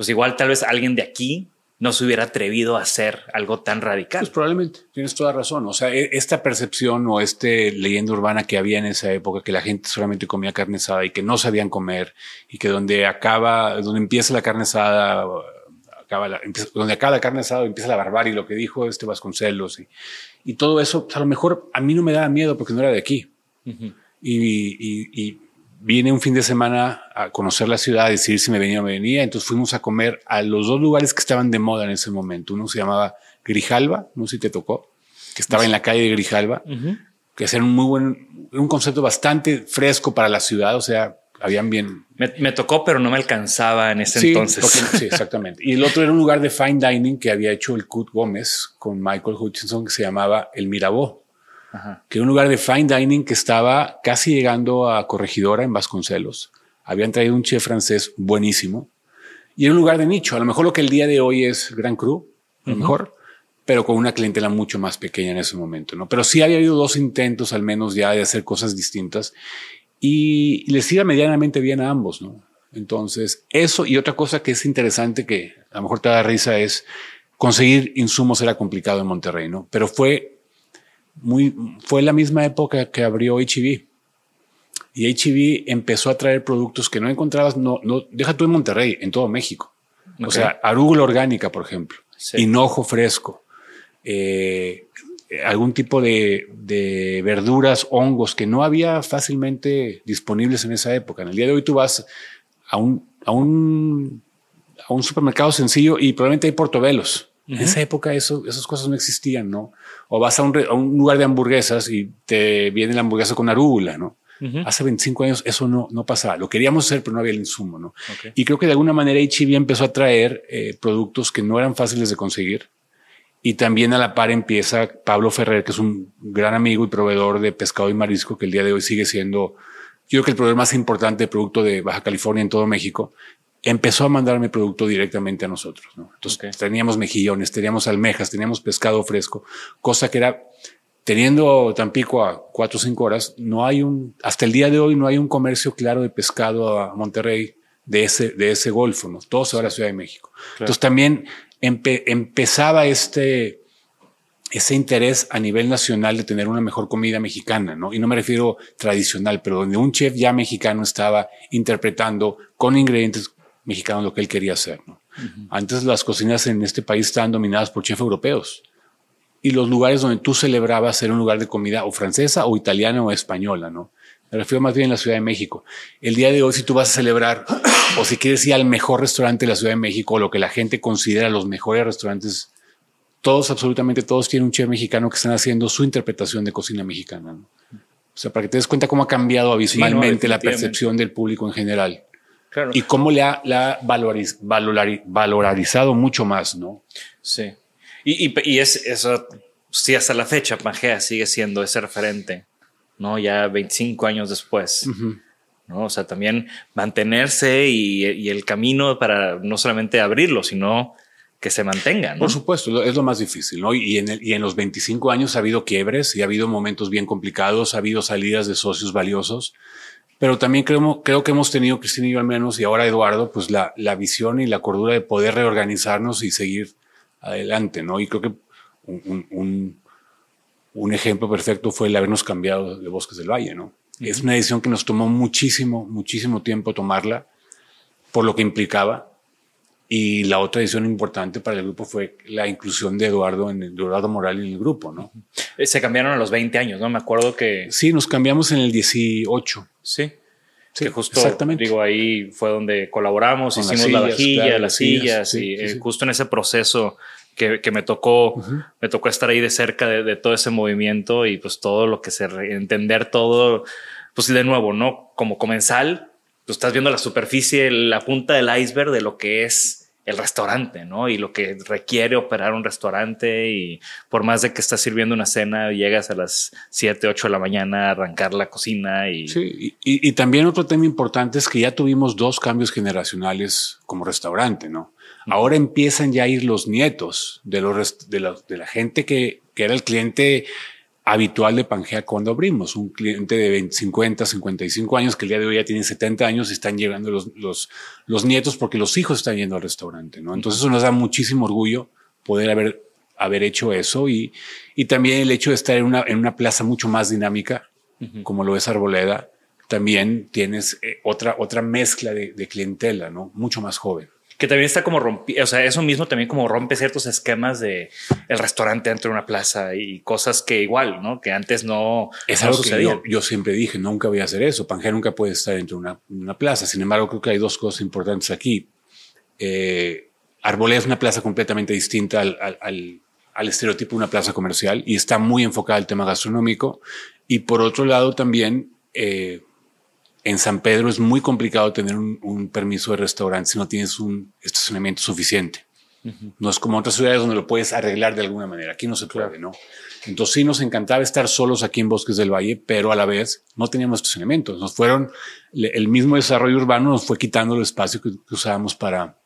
pues igual tal vez alguien de aquí no se hubiera atrevido a hacer algo tan radical. Pues probablemente, tienes toda razón. O sea, e, esta percepción o este leyenda urbana que había en esa época, que la gente solamente comía carne asada y que no sabían comer y que donde acaba, donde empieza la carne asada, acaba la, donde acaba la carne asada empieza la barbarie, lo que dijo este Vasconcelos y, y todo eso, pues, a lo mejor a mí no me daba miedo porque no era de aquí. y, y vine un fin de semana a conocer la ciudad, a decidir si me venía o me venía. Entonces fuimos a comer a los dos lugares que estaban de moda en ese momento. Uno se llamaba Grijalba, no sé si te tocó, que estaba en la calle de Grijalba, que es un muy buen, un concepto bastante fresco para la ciudad. O sea, habían bien. Me, tocó, pero no me alcanzaba en ese entonces. sí, exactamente. Y el otro era un lugar de fine dining que había hecho el Cut Gómez con Michael Hutchinson que se llamaba El Mirabó que era un lugar de fine dining que estaba casi llegando a Corregidora en Vasconcelos. Habían traído un chef francés buenísimo y era un lugar de nicho. A lo mejor lo que el día de hoy es Gran Cru, a lo mejor, pero con una clientela mucho más pequeña en ese momento. ¿no? Pero sí había habido dos intentos al menos ya de hacer cosas distintas y les iba medianamente bien a ambos. ¿no? Entonces, eso y otra cosa que es interesante que a lo mejor te da risa es conseguir insumos era complicado en Monterrey, ¿no? Pero fue muy, fue la misma época que abrió HB. Y HB empezó a traer productos que no encontrabas, no, no, deja tú en Monterrey, en todo México. O sea, arúgula orgánica, por ejemplo, hinojo fresco, eh, algún tipo de, de, verduras, hongos que no había fácilmente disponibles en esa época. En el día de hoy tú vas a un, a un, a un supermercado sencillo y probablemente hay portobelos. En esa época eso, esas cosas no existían, ¿no? O vas a un, lugar de hamburguesas y te viene la hamburguesa con arúgula, ¿no? Hace 25 años eso no, no pasaba. Lo queríamos hacer, pero no había el insumo, ¿no? Y creo que de alguna manera HB empezó a traer eh, productos que no eran fáciles de conseguir. Y también a la par empieza Pablo Ferrer, que es un gran amigo y proveedor de pescado y marisco, que el día de hoy sigue siendo, yo creo que el proveedor más importante de producto de Baja California en todo México empezó a mandarme producto directamente a nosotros. ¿no? Entonces teníamos mejillones, teníamos almejas, teníamos pescado fresco, cosa que era, teniendo Tampico a cuatro o cinco horas, no hay un, hasta el día de hoy no hay un comercio claro de pescado a Monterrey de ese, de ese golfo, ¿no? todo se va a la Ciudad de México. Entonces también empezaba este, ese interés a nivel nacional de tener una mejor comida mexicana, ¿no? Y no me refiero tradicional, pero donde un chef ya mexicano estaba interpretando con ingredientes mexicano lo que él quería hacer. ¿no? Antes las cocinas en este país estaban dominadas por chefs europeos. y los lugares donde tú celebrabas era un lugar de comida o francesa o italiana o española, ¿no? Me refiero más bien a la Ciudad de México. El día de hoy, si tú vas a celebrar o si quieres ir al mejor restaurante de la Ciudad de México, lo que la gente considera los mejores restaurantes, todos, absolutamente todos tienen un chef mexicano que están haciendo su interpretación de cocina mexicana. ¿no? O sea, para que te des cuenta cómo ha cambiado abismalmente la percepción del público en general. Claro. Y cómo le ha, la valoriz, valorizado mucho más, ¿no? Sí. Y, y, y es eso, sí, hasta la fecha, Pangea sigue siendo ese referente ¿no? Ya 25 años después. ¿no? O sea, también mantenerse y, el camino para no solamente abrirlo, sino que se mantengan. Por supuesto, es lo más difícil, ¿no? Y en, y en los 25 años ha habido quiebres y ha habido momentos bien complicados, ha habido salidas de socios valiosos, pero también creo, creo que hemos tenido, Cristina y yo al menos, y ahora Eduardo, pues la, la visión y la cordura de poder reorganizarnos y seguir adelante, ¿no? Y creo que un un ejemplo perfecto fue el habernos cambiado de Bosques del Valle, ¿no? Es una decisión que nos tomó muchísimo, muchísimo tiempo tomarla por lo que implicaba. Y la otra decisión importante para el grupo fue la inclusión de Eduardo en el, Eduardo Moral en el grupo, ¿no? Eh, se cambiaron a los 20 años, ¿no? Me acuerdo que... Sí, nos cambiamos en el 18. Sí. Sí, que justo, exactamente. digo, ahí fue donde colaboramos, hicimos la vajilla, las sillas, y eh, justo en ese proceso que, me tocó, me tocó estar ahí de cerca de, todo ese movimiento y pues todo lo que se entender todo, pues de nuevo, ¿no? Como comensal, tú estás viendo la superficie, la punta del iceberg de lo que es el restaurante, ¿no? Y lo que requiere operar un restaurante y por más de que estás sirviendo una cena, llegas a las 7, 8 de la mañana a arrancar la cocina y... Sí, y, y también otro tema importante es que ya tuvimos dos cambios generacionales como restaurante, ¿no? Ahora empiezan ya a ir los nietos de, los, de, la, de la gente que, que, era el cliente habitual de Pangea cuando abrimos, un cliente de 20, 50, 55 años que el día de hoy ya tiene 70 años y están llegando los, los, los nietos porque los hijos están yendo al restaurante, ¿no? Entonces eso nos da muchísimo orgullo poder haber, haber hecho eso y, y también el hecho de estar en una, en una plaza mucho más dinámica, como lo es Arboleda, también tienes eh, otra, otra mezcla de, de clientela, ¿no? Mucho más joven que también está como rompi, o sea, eso mismo también como rompe ciertos esquemas de el restaurante dentro de una plaza y cosas que igual, ¿no? Que antes no, es algo que yo, yo, siempre dije, nunca voy a hacer eso. Pangea nunca puede estar dentro de una, una, plaza. Sin embargo, creo que hay dos cosas importantes aquí. Eh, Arboleda es una plaza completamente distinta al, al, al, estereotipo de una plaza comercial y está muy enfocada al tema gastronómico. Y por otro lado, también eh, en San Pedro es muy complicado tener un, permiso de restaurante si no tienes un estacionamiento suficiente. No es como otras ciudades donde lo puedes arreglar de alguna manera. Aquí no se puede, ¿no? Entonces sí nos encantaba estar solos aquí en Bosques del Valle, pero a la vez no teníamos estacionamientos. Nos fueron, el mismo desarrollo urbano nos fue quitando el espacio que, usábamos para,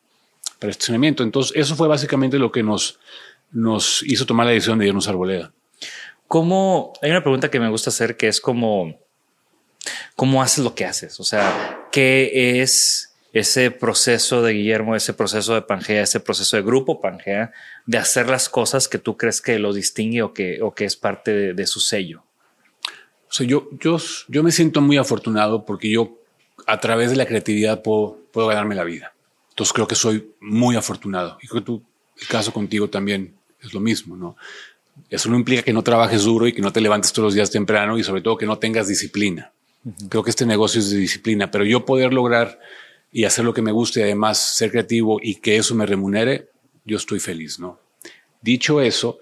para estacionamiento. Entonces eso fue básicamente lo que nos, nos hizo tomar la decisión de irnos a Arboleda. ¿Cómo? Hay una pregunta que me gusta hacer que es como, cómo haces lo que haces. O sea, ¿qué es ese proceso de Guillermo, ese proceso de Pangea, ese proceso de grupo Pangea, de hacer las cosas que tú crees que lo distingue o que, o que es parte de, su sello? O sea, yo, yo, yo me siento muy afortunado porque yo a través de la creatividad puedo, puedo ganarme la vida. Entonces creo que soy muy afortunado. Y creo que tú, el caso contigo también es lo mismo, ¿no? Eso no implica que no trabajes duro y que no te levantes todos los días temprano y sobre todo que no tengas disciplina. Creo que este negocio es de disciplina, pero yo poder lograr y hacer lo que me guste y además ser creativo y que eso me remunere, yo estoy feliz, ¿no? Dicho eso,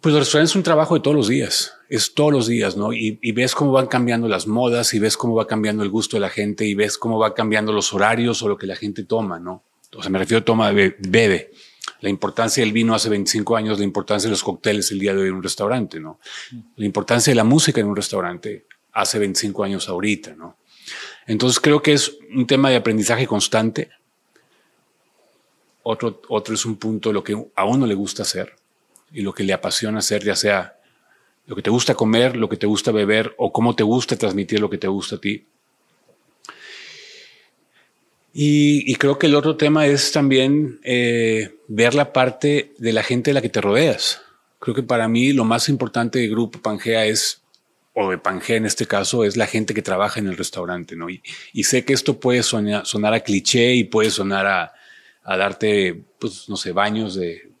pues los restaurantes es un trabajo de todos los días, es todos los días, ¿no? Y, ves cómo van cambiando las modas y ves cómo va cambiando el gusto de la gente y ves cómo va cambiando los horarios o lo que la gente toma, ¿no? O sea, me refiero a toma, bebe. La importancia del vino hace 25 años, la importancia de los cócteles el día de hoy en un restaurante, ¿no? La importancia de la música en un restaurante hace 25 años ahorita, ¿no? Entonces creo que es un tema de aprendizaje constante. Otro, otro es un punto de lo que a uno le gusta hacer y lo que le apasiona hacer, ya sea lo que te gusta comer, lo que te gusta beber o cómo te gusta transmitir lo que te gusta a ti. Y, creo que el otro tema es también eh, ver la parte de la gente de la que te rodeas. Creo que para mí lo más importante del grupo Pangea es o de Pangea en este caso, es la gente que trabaja en el restaurante, ¿no? Y, sé que esto puede sonar, a cliché y puede sonar a, darte, pues, no sé, baños de,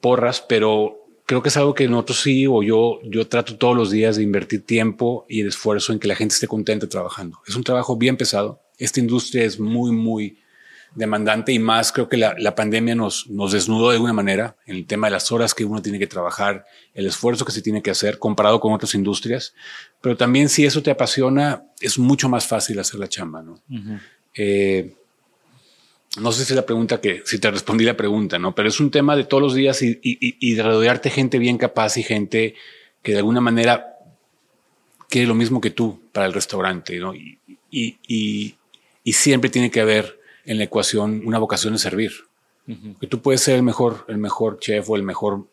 porras, pero creo que es algo que nosotros sí, o yo, yo trato todos los días de invertir tiempo y esfuerzo en que la gente esté contenta trabajando. Es un trabajo bien pesado. Esta industria es muy, muy demandante y más creo que la, pandemia nos, nos desnudó de alguna manera en el tema de las horas que uno tiene que trabajar, el esfuerzo que se tiene que hacer comparado con otras industrias. Pero también si eso te apasiona, es mucho más fácil hacer la chamba, ¿no? no sé si la pregunta que, si te respondí la pregunta, ¿no? Pero es un tema de todos los días y, y, de rodearte gente bien capaz y gente que de alguna manera quiere lo mismo que tú para el restaurante, ¿no? Y, y siempre tiene que haber en la ecuación una vocación de servir. Que tú puedes ser el mejor, el mejor chef o el mejor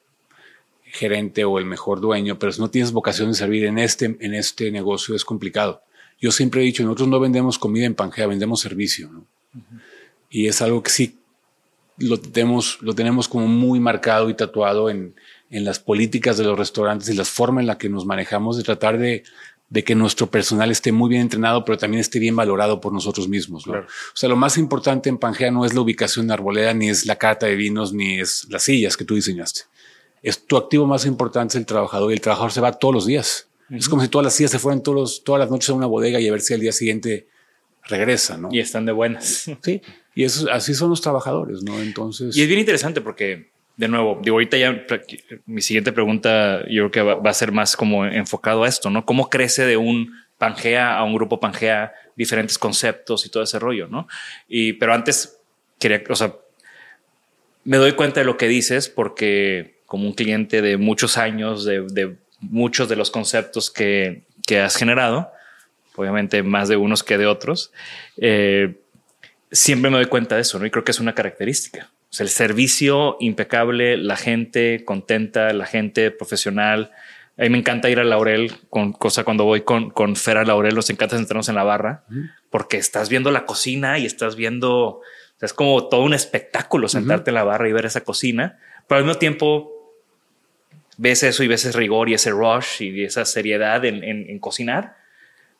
gerente o el mejor dueño, pero si no tienes vocación de servir en este, en este negocio es complicado. Yo siempre he dicho, nosotros no vendemos comida en Pangea, vendemos servicio. ¿no? Y es algo que sí lo tenemos, lo tenemos como muy marcado y tatuado en, en las políticas de los restaurantes y la forma en la que nos manejamos de tratar de, de que nuestro personal esté muy bien entrenado, pero también esté bien valorado por nosotros mismos. O sea, lo más importante en Pangea no es la ubicación de arboleda, ni es la carta de vinos, ni es las sillas que tú diseñaste. Es tu activo más importante es el trabajador y el trabajador se va todos los días. Es como si todas las sillas se fueran todos todas las noches a una bodega y a ver si al día siguiente regresa, ¿no? Y están de buenas. Sí. Y eso, así son los trabajadores, ¿no? Entonces. Y es bien interesante porque, de nuevo, digo, ahorita ya mi siguiente pregunta yo creo que va, a ser más como enfocado a esto, ¿no? ¿Cómo crece de un Pangea a un grupo Pangea diferentes conceptos y todo ese rollo, ¿no? Y, pero antes quería, o sea, me doy cuenta de lo que dices porque como un cliente de muchos años, de, muchos de los conceptos que, que has generado, obviamente más de unos que de otros, eh, siempre me doy cuenta de eso, ¿no? Y creo que es una característica. O sea, el servicio impecable, la gente contenta, la gente profesional. A mí me encanta ir a Laurel, con cosa cuando voy con, con Fer a Laurel, nos encanta sentarnos en la barra, porque estás viendo la cocina y estás viendo, o sea, es como todo un espectáculo sentarte en la barra y ver esa cocina, pero al mismo tiempo ves eso y ves ese rigor y ese rush y esa seriedad en, en, en cocinar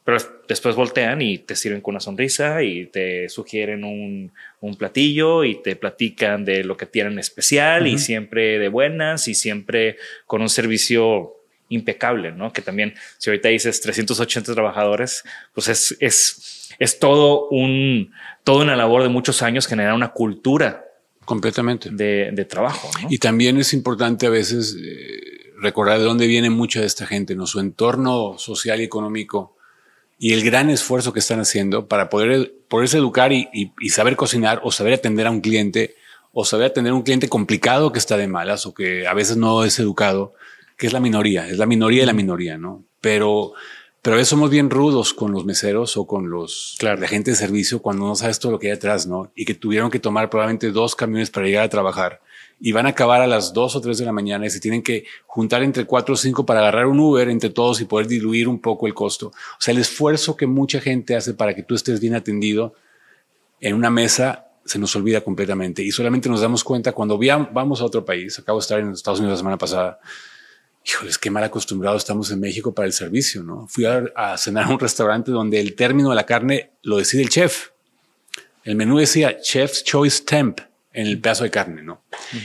pero después voltean y te sirven con una sonrisa y te sugieren un, un platillo y te platican de lo que tienen especial y siempre de buenas y siempre con un servicio impecable, ¿no? Que también, si ahorita dices 380 trabajadores, pues es, es, es todo un, toda una labor de muchos años generar una cultura. Completamente. De, de trabajo. ¿no? Y también es importante a veces eh, recordar de dónde viene mucha de esta gente, ¿no? Su entorno social y económico y el gran esfuerzo que están haciendo para poder poderse educar y, y, saber cocinar o saber atender a un cliente o saber atender a un cliente complicado que está de malas o que a veces no es educado, que es la minoría, es la minoría de la minoría, ¿no? Pero, pero a veces somos bien rudos con los meseros o con los, claro. la gente de servicio cuando no sabes todo lo que hay atrás, ¿no? Y que tuvieron que tomar probablemente dos camiones para llegar a trabajar y van a acabar a las dos o tres de la mañana y se tienen que juntar entre cuatro o cinco para agarrar un Uber entre todos y poder diluir un poco el costo. O sea, el esfuerzo que mucha gente hace para que tú estés bien atendido en una mesa se nos olvida completamente y solamente nos damos cuenta cuando vamos a otro país. Acabo de estar en Estados Unidos la semana pasada. Híjoles, qué mal acostumbrados estamos en México para el servicio, ¿no? Fui a, a cenar a un restaurante donde el término de la carne lo decide el chef. El menú decía Chef's Choice Temp en el pedazo de carne, ¿no?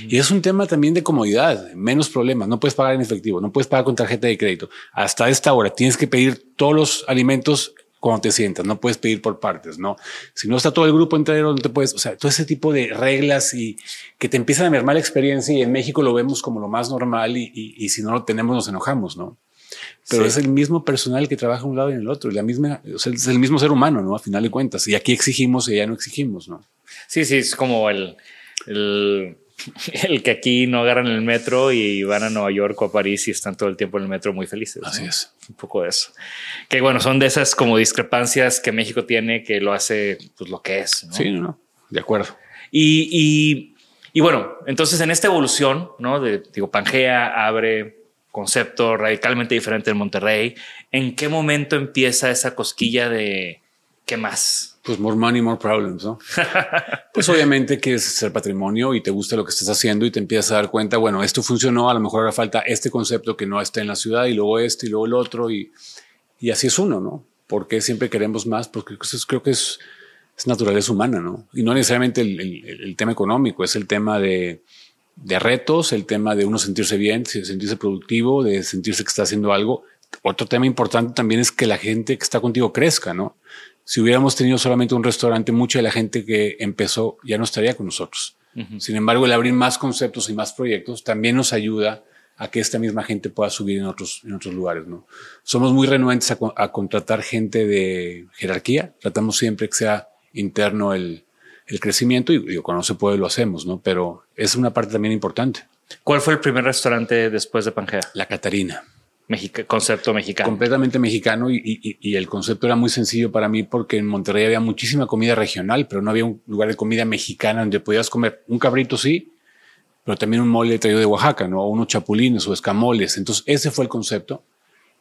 Y es un tema también de comodidad, menos problemas, no puedes pagar en efectivo, no puedes pagar con tarjeta de crédito. Hasta esta hora tienes que pedir todos los alimentos cuando te sientas, no puedes pedir por partes, ¿no? Si no está todo el grupo entero, no te puedes, o sea, todo ese tipo de reglas y que te empiezan a mermar la experiencia y en México lo vemos como lo más normal y, y, si no lo tenemos nos enojamos, ¿no? Pero es el mismo personal que trabaja un lado y en el otro, la misma, o sea, es el mismo ser humano, ¿no? A final de cuentas, y aquí exigimos y allá no exigimos, ¿no? Sí, sí, es como el, el, el, que aquí no agarran el metro y van a Nueva York o a París y están todo el tiempo en el metro muy felices. Así es. Un poco de eso. Que bueno, son de esas como discrepancias que México tiene que lo hace pues lo que es. Sí, no, de acuerdo. Y, y, y, bueno, entonces en esta evolución, ¿no? De, digo, Pangea abre concepto radicalmente diferente en Monterrey. ¿En qué momento empieza esa cosquilla de qué más? Pues more money, more problems, ¿no? pues obviamente quieres ser patrimonio y te gusta lo que estás haciendo y te empiezas a dar cuenta, bueno, esto funcionó, a lo mejor ahora falta este concepto que no está en la ciudad y luego este y luego el otro y, y así es uno, ¿no? Porque siempre queremos más, porque creo que es, es naturaleza humana, ¿no? Y no necesariamente el, el, el tema económico, es el tema de, de retos, el tema de uno sentirse bien, sentirse productivo, de sentirse que está haciendo algo. Otro tema importante también es que la gente que está contigo crezca, ¿no? Si hubiéramos tenido solamente un restaurante, mucha de la gente que empezó ya no estaría con nosotros. Sin embargo, el abrir más conceptos y más proyectos también nos ayuda a que esta misma gente pueda subir en otros, en otros lugares. ¿no? Somos muy renuentes a, contratar gente de jerarquía. Tratamos siempre que sea interno el, el crecimiento y cuando se puede lo hacemos, ¿no? Pero es una parte también importante. ¿Cuál fue el primer restaurante después de Pangea? La Catarina. Concepto mexicano. Completamente mexicano y, y, el concepto era muy sencillo para mí porque en Monterrey había muchísima comida regional, pero no había un lugar de comida mexicana donde podías comer un cabrito, sí, pero también un mole traído de Oaxaca, ¿no? O unos chapulines o escamoles. Entonces ese fue el concepto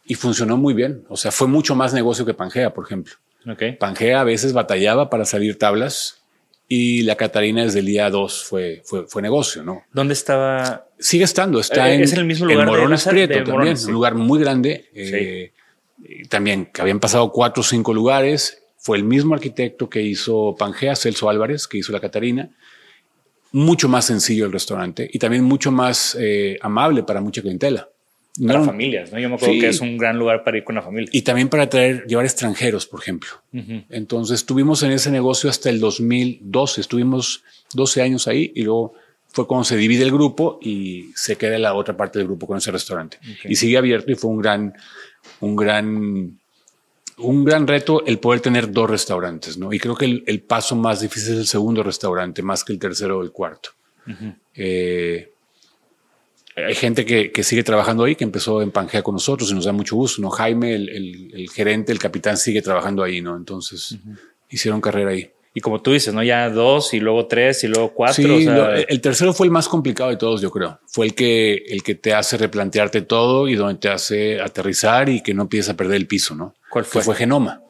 y funcionó muy bien. O sea, fue mucho más negocio que Pangea, por ejemplo. Okay. Pangea a veces batallaba para salir tablas y la Catarina desde el día 2 fue, fue, fue negocio, ¿no? ¿Dónde estaba? Sigue estando, está eh, en, el mismo lugar. En Morones Prieto también, un lugar muy grande. Eh, también que habían pasado cuatro o cinco lugares. Fue el mismo arquitecto que hizo Pangea, Celso Álvarez, que hizo la Catarina. Mucho más sencillo el restaurante y también mucho más eh, amable para mucha clientela para familias, ¿no? Yo me acuerdo que es un gran lugar para ir con la familia. Y también para traer, llevar extranjeros, por ejemplo. Entonces estuvimos en ese negocio hasta el 2012, estuvimos 12 años ahí y luego fue cuando se divide el grupo y se queda la otra parte del grupo con ese restaurante. Y sigue abierto y fue un gran, un gran, un gran reto el poder tener dos restaurantes, ¿no? Y creo que el, paso más difícil es el segundo restaurante, más que el tercero o el cuarto hay gente que, que, sigue trabajando ahí, que empezó en Pangea con nosotros y nos da mucho gusto, ¿no? Jaime, el, el, gerente, el capitán, sigue trabajando ahí, ¿no? Entonces, hicieron carrera ahí. Y como tú dices, ¿no? Ya dos y luego tres y luego cuatro. Sí, el tercero fue el más complicado de todos, yo creo. Fue el que, el que te hace replantearte todo y donde te hace aterrizar y que no empiezas a perder el piso, ¿no? ¿Cuál fue? fue Genoma.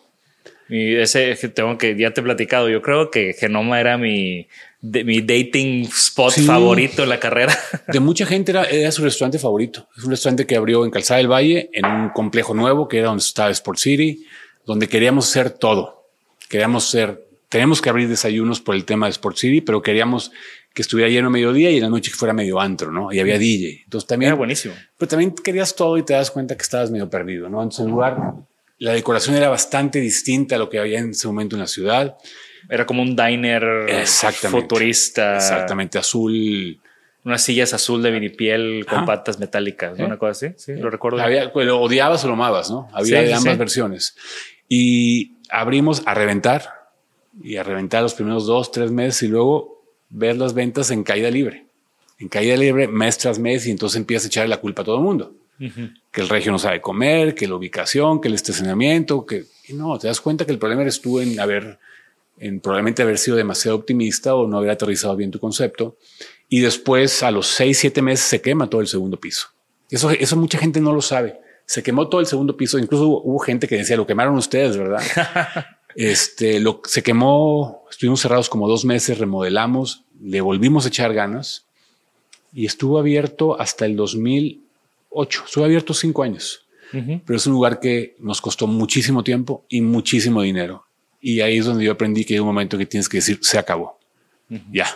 Y ese tengo que ya te he platicado. Yo creo que Genoma era mi, de, mi dating spot favorito en la carrera. De mucha gente era, su restaurante favorito. Es un restaurante que abrió en Calzada del Valle, en un complejo nuevo que era donde estaba Sport City, donde queríamos hacer todo. Queríamos ser, tenemos que abrir desayunos por el tema de Sport City, pero queríamos que estuviera lleno a mediodía y en la noche que fuera medio antro, ¿no? Y había DJ. Entonces también. Era buenísimo. Pero también querías todo y te das cuenta que estabas medio perdido, ¿no? Entonces el lugar la decoración era bastante distinta a lo que había en ese momento en la ciudad. Era como un diner futurista. Exactamente, azul. Unas sillas azul de vinipiel con patas metálicas, una cosa así. Sí, lo recuerdo. Había, lo odiabas o lo amabas, ¿no? Había de ambas versiones. Y abrimos a reventar y a reventar los primeros dos, tres meses y luego ver las ventas en caída libre. En caída libre mes tras mes y entonces empiezas a echarle la culpa a todo el mundo que el regio no sabe comer, que la ubicación, que el estacionamiento, que no, te das cuenta que el problema eres tú en haber, en probablemente haber sido demasiado optimista o no haber aterrizado bien tu concepto. Y después a los seis, siete meses se quema todo el segundo piso. Eso, eso mucha gente no lo sabe. Se quemó todo el segundo piso. Incluso hubo, gente que decía, lo quemaron ustedes, ¿verdad? este, lo, se quemó, estuvimos cerrados como dos meses, remodelamos, le volvimos a echar ganas y estuvo abierto hasta el 2000 ocho. Estuve abierto cinco años, pero es un lugar que nos costó muchísimo tiempo y muchísimo dinero. Y ahí es donde yo aprendí que hay un momento que tienes que decir, se acabó. Ya.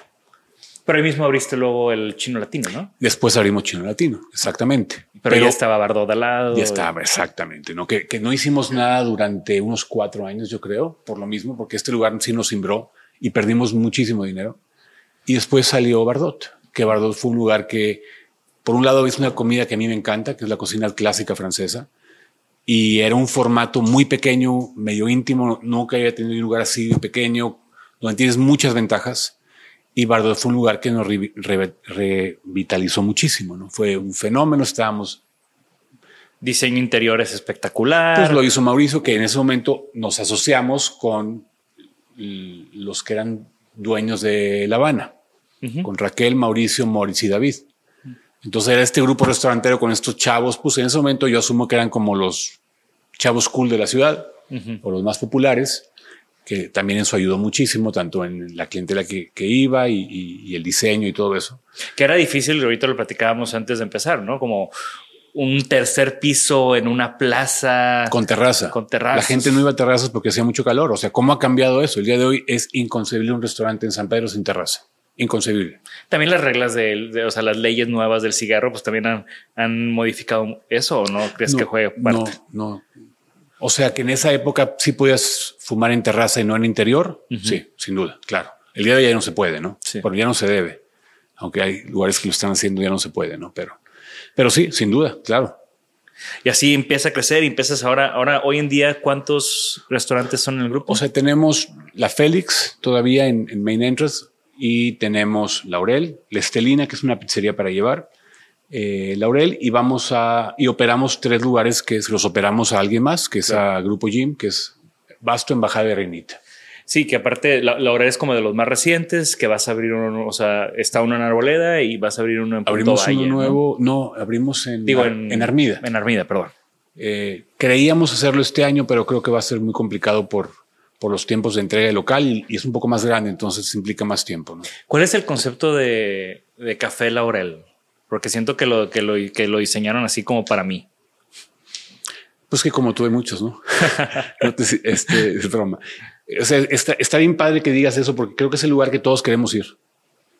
Pero ahí mismo abriste luego el chino latino, ¿no? Después abrimos chino latino, exactamente. Pero, ya estaba Bardot al lado. Ya estaba, exactamente. ¿no? Que, que, no hicimos nada durante unos cuatro años, yo creo, por lo mismo, porque este lugar sí nos cimbró y perdimos muchísimo dinero. Y después salió Bardot, que Bardot fue un lugar que por un lado es una comida que a mí me encanta, que es la cocina clásica francesa, y era un formato muy pequeño, medio íntimo, nunca había tenido un lugar así pequeño, donde tienes muchas ventajas. Y Bardot fue un lugar que nos revitalizó muchísimo, ¿no? Fue un fenómeno, estábamos... Diseño interior es espectacular. Pues lo hizo Mauricio, que en ese momento nos asociamos con los que eran dueños de La Habana, con Raquel, Mauricio, Mauricio y David. Entonces era este grupo restaurantero con estos chavos, pues en ese momento yo asumo que eran como los chavos cool de la ciudad o los más populares, que también eso ayudó muchísimo, tanto en la clientela que, iba y, el diseño y todo eso. Que era difícil, ahorita lo platicábamos antes de empezar, ¿no? Como un tercer piso en una plaza. Con terraza. Con terraza. La gente no iba a terrazas porque hacía mucho calor. O sea, ¿cómo ha cambiado eso? El día de hoy es inconcebible un restaurante en San Pedro sin terraza. Inconcebible. También las reglas de, o sea, las leyes nuevas del cigarro, pues también han, han modificado eso, ¿o no crees que juegue parte? No, no. O sea que en esa época sí podías fumar en terraza y no en interior. Sí, sin duda, claro. El día de hoy ya no se puede, ¿no? Sí. Porque ya no se debe. Aunque hay lugares que lo están haciendo, ya no se puede, ¿no? Pero, pero sí, sin duda, claro. Y así empieza a crecer y empiezas ahora, ahora hoy en día, ¿cuántos restaurantes son en el grupo? O sea, tenemos la Félix todavía en, Main Entrance y tenemos Laurel, la Estelina, que es una pizzería para llevar, eh, Laurel, y vamos a, y operamos tres lugares que los operamos a alguien más, que es a Grupo Gym, que es Basto, Embajada de Reinita. Sí, que aparte la, la, es como de los más recientes, que vas a abrir uno, o sea, está uno en Arboleda y vas a abrir uno en Punto Abrimos uno nuevo, ¿no? abrimos en, Digo, en, Armida. En Armida, perdón. Eh, creíamos hacerlo este año, pero creo que va a ser muy complicado por, por los tiempos de entrega local y, es un poco más grande, entonces implica más tiempo. ¿no? ¿Cuál es el concepto de, de Café Laurel? Porque siento que lo, que, lo, que lo diseñaron así como para mí. Pues que como tuve muchos, ¿no? este, es broma. O sea, está, bien padre que digas eso porque creo que es el lugar que todos queremos ir.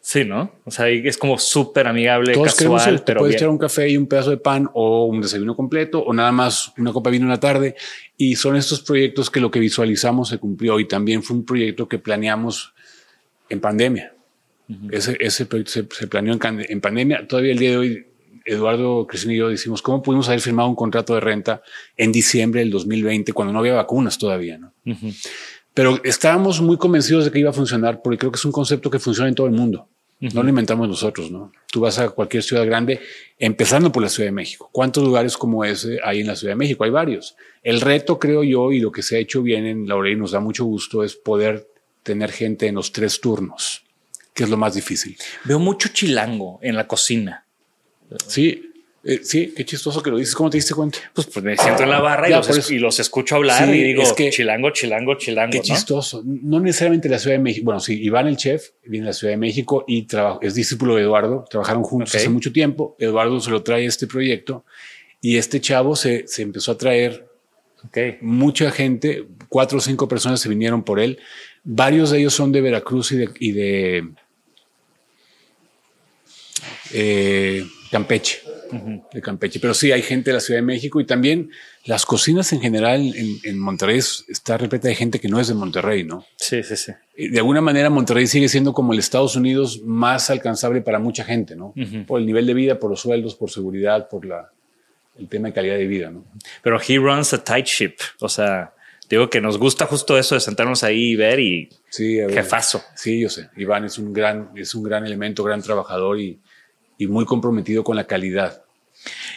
Sí, ¿no? O sea, es como súper amigable, todos casual, ir. pero puedes echar un café y un pedazo de pan o un desayuno completo o nada más una copa de vino en la tarde. Y son estos proyectos que lo que visualizamos se cumplió y también fue un proyecto que planeamos en pandemia. ese, ese, proyecto se, planeó en, en, pandemia. Todavía el día de hoy, Eduardo, Cristina y yo decimos, ¿cómo pudimos haber firmado un contrato de renta en diciembre del 2020 cuando no había vacunas todavía? ¿no? Pero estábamos muy convencidos de que iba a funcionar porque creo que es un concepto que funciona en todo el mundo. No lo inventamos nosotros, ¿no? Tú vas a cualquier ciudad grande, empezando por la Ciudad de México. ¿Cuántos lugares como ese hay en la Ciudad de México? Hay varios. El reto, creo yo, y lo que se ha hecho bien en Laurel y nos da mucho gusto, es poder tener gente en los tres turnos, que es lo más difícil. Veo mucho chilango en la cocina. Sí, eh, sí, qué chistoso que lo dices. ¿Cómo te diste cuenta? Pues, pues me siento en la barra y, los, escucho hablar y digo, que, chilango, chilango, chilango. Qué chistoso. No necesariamente la Ciudad de México. Bueno, sí, Iván el chef viene de la Ciudad de México y es discípulo de Eduardo. Trabajaron juntos hace mucho tiempo. Eduardo se lo trae este proyecto y este chavo se, se empezó a traer mucha gente. Cuatro o cinco personas se vinieron por él. Varios de ellos son de Veracruz y de, y de eh, Campeche de Campeche. Pero sí, hay gente de la Ciudad de México y también las cocinas en general en, Monterrey está repleta de gente que no es de Monterrey, ¿no? Sí, sí, sí. De alguna manera Monterrey sigue siendo como el Estados Unidos más alcanzable para mucha gente, ¿no? Por el nivel de vida, por los sueldos, por seguridad, por la, el tema de calidad de vida, ¿no? Pero he runs a tight ship, o sea... Digo que nos gusta justo eso de sentarnos ahí y ver y sí, jefazo. Sí, yo sé. Iván es un gran, es un gran elemento, gran trabajador y, y muy comprometido con la calidad.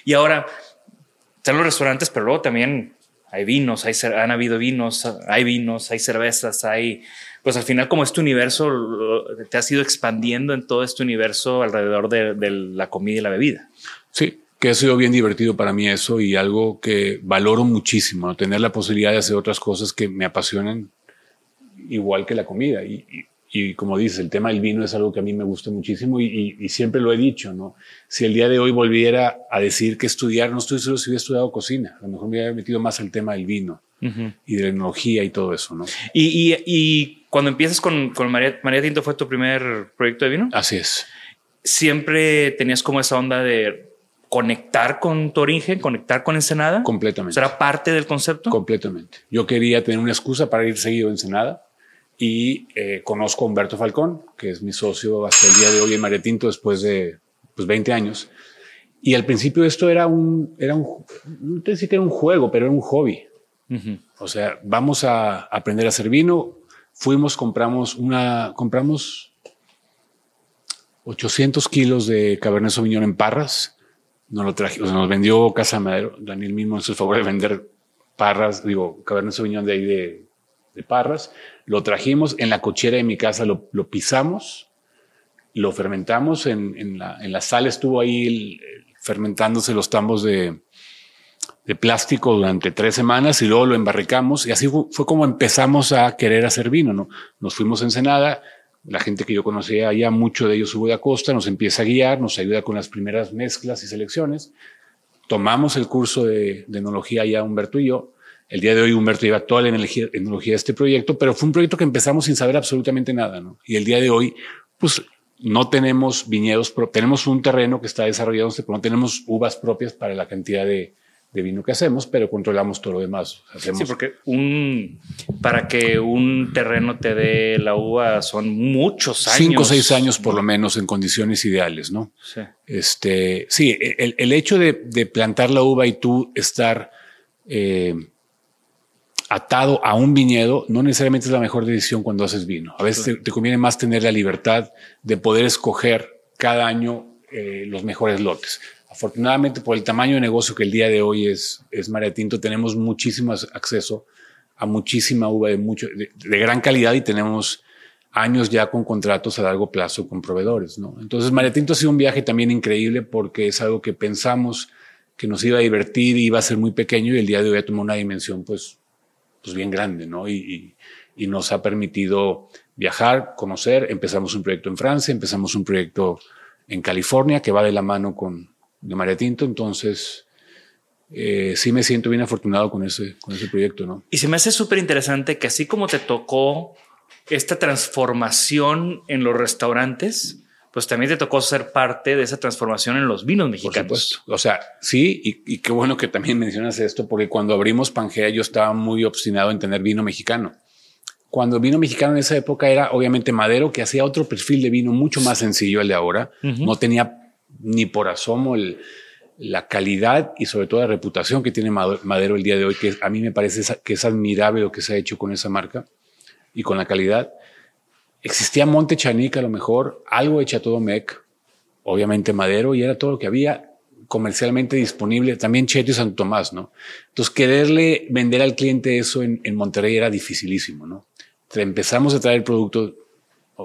Y ahora, están los restaurantes, pero luego también hay vinos, hay, han habido vinos, hay vinos, hay cervezas, hay... Pues al final como este universo te has ido expandiendo en todo este universo alrededor de, la comida y la bebida. Sí, que ha sido bien divertido para mí eso y algo que valoro muchísimo, tener la posibilidad de hacer otras cosas que me apasionan igual que la comida. Y, y como dices, el tema del vino es algo que a mí me gusta muchísimo y, siempre lo he dicho, ¿no? Si el día de hoy volviera a decir que estudiar, no estoy seguro si hubiera estudiado cocina, a lo mejor me hubiera metido más al tema del vino y de la enología y todo eso, ¿no? Y, y, cuando empiezas con, con María, María, Tinto, ¿fue tu primer proyecto de vino? Así es. ¿Siempre tenías como esa onda de conectar con tu origen, conectar con Ensenada? Completamente. ¿Será parte del concepto? Completamente. Yo quería tener una excusa para ir seguido a Ensenada y eh, conozco a Humberto Falcón, que es mi socio hasta el día de hoy en Maretinto después de pues, 20 años. Y al principio esto era un, era un, no te decir que era un juego, pero era un hobby. O sea, vamos a aprender a hacer vino. Fuimos, compramos una, compramos 800 kilos de Cabernet Sauvignon en Parras. Nos lo traje, nos vendió Casa Madero. Daniel mismo hizo el favor de vender Parras, digo, Cabernet Sauvignon de ahí de, de Parras lo trajimos en la cochera de mi casa, lo, pisamos, lo fermentamos, en, la, en, sala estuvo ahí fermentándose los tambos de, plástico durante tres semanas y luego lo embarricamos y así fue, como empezamos a querer hacer vino. ¿no? Nos fuimos a Ensenada, la gente que yo conocía allá, mucho de ellos subo de costa, nos empieza a guiar, nos ayuda con las primeras mezclas y selecciones. Tomamos el curso de, de enología allá Humberto y yo el día de hoy Humberto lleva toda la energía, de este proyecto, pero fue un proyecto que empezamos sin saber absolutamente nada, ¿no? Y el día de hoy, pues no tenemos viñedos, tenemos un terreno que está desarrollado, pero no tenemos uvas propias para la cantidad de, vino que hacemos, pero controlamos todo lo demás. Hacemos... Sí, porque un, para que un terreno te dé la uva son muchos años. Cinco o seis años por lo menos en condiciones ideales, ¿no? Sí. Este, sí, el, hecho de, plantar la uva y tú estar eh, atado a un viñedo no necesariamente es la mejor decisión cuando haces vino. A veces te, conviene más tener la libertad de poder escoger cada año eh, los mejores lotes. Afortunadamente, por el tamaño de negocio que el día de hoy es, es María Tinto, tenemos muchísimo acceso a muchísima uva de, mucho, de, gran calidad y tenemos años ya con contratos a largo plazo con proveedores. ¿no? Entonces, María Tinto ha sido un viaje también increíble porque es algo que pensamos que nos iba a divertir y iba a ser muy pequeño y el día de hoy ha tomado una dimensión pues pues bien grande, ¿no? Y, nos ha permitido viajar, conocer. Empezamos un proyecto en Francia, empezamos un proyecto en California que va de la mano con de María Tinto. Entonces, eh, sí me siento bien afortunado con ese, con ese proyecto, ¿no? Y se me hace súper interesante que así como te tocó esta transformación en los restaurantes, pues también te tocó ser parte de esa transformación en los vinos mexicanos. O sea, sí, y, qué bueno que también mencionas esto, porque cuando abrimos Pangea yo estaba muy obstinado en tener vino mexicano. Cuando el vino mexicano en esa época era obviamente Madero, que hacía otro perfil de vino mucho más sencillo el de ahora. No tenía ni por asomo la calidad y sobre todo la reputación que tiene Madero el día de hoy, que a mí me parece que es admirable lo que se ha hecho con esa marca y con la calidad. Existía Monte Chanica a lo mejor, algo de Chateau Mec, obviamente Madero, y era todo lo que había comercialmente disponible, también Cheto y Santo Tomás, ¿no? Entonces, quererle vender al cliente eso en, Monterrey era dificilísimo, ¿no? Empezamos a traer productos,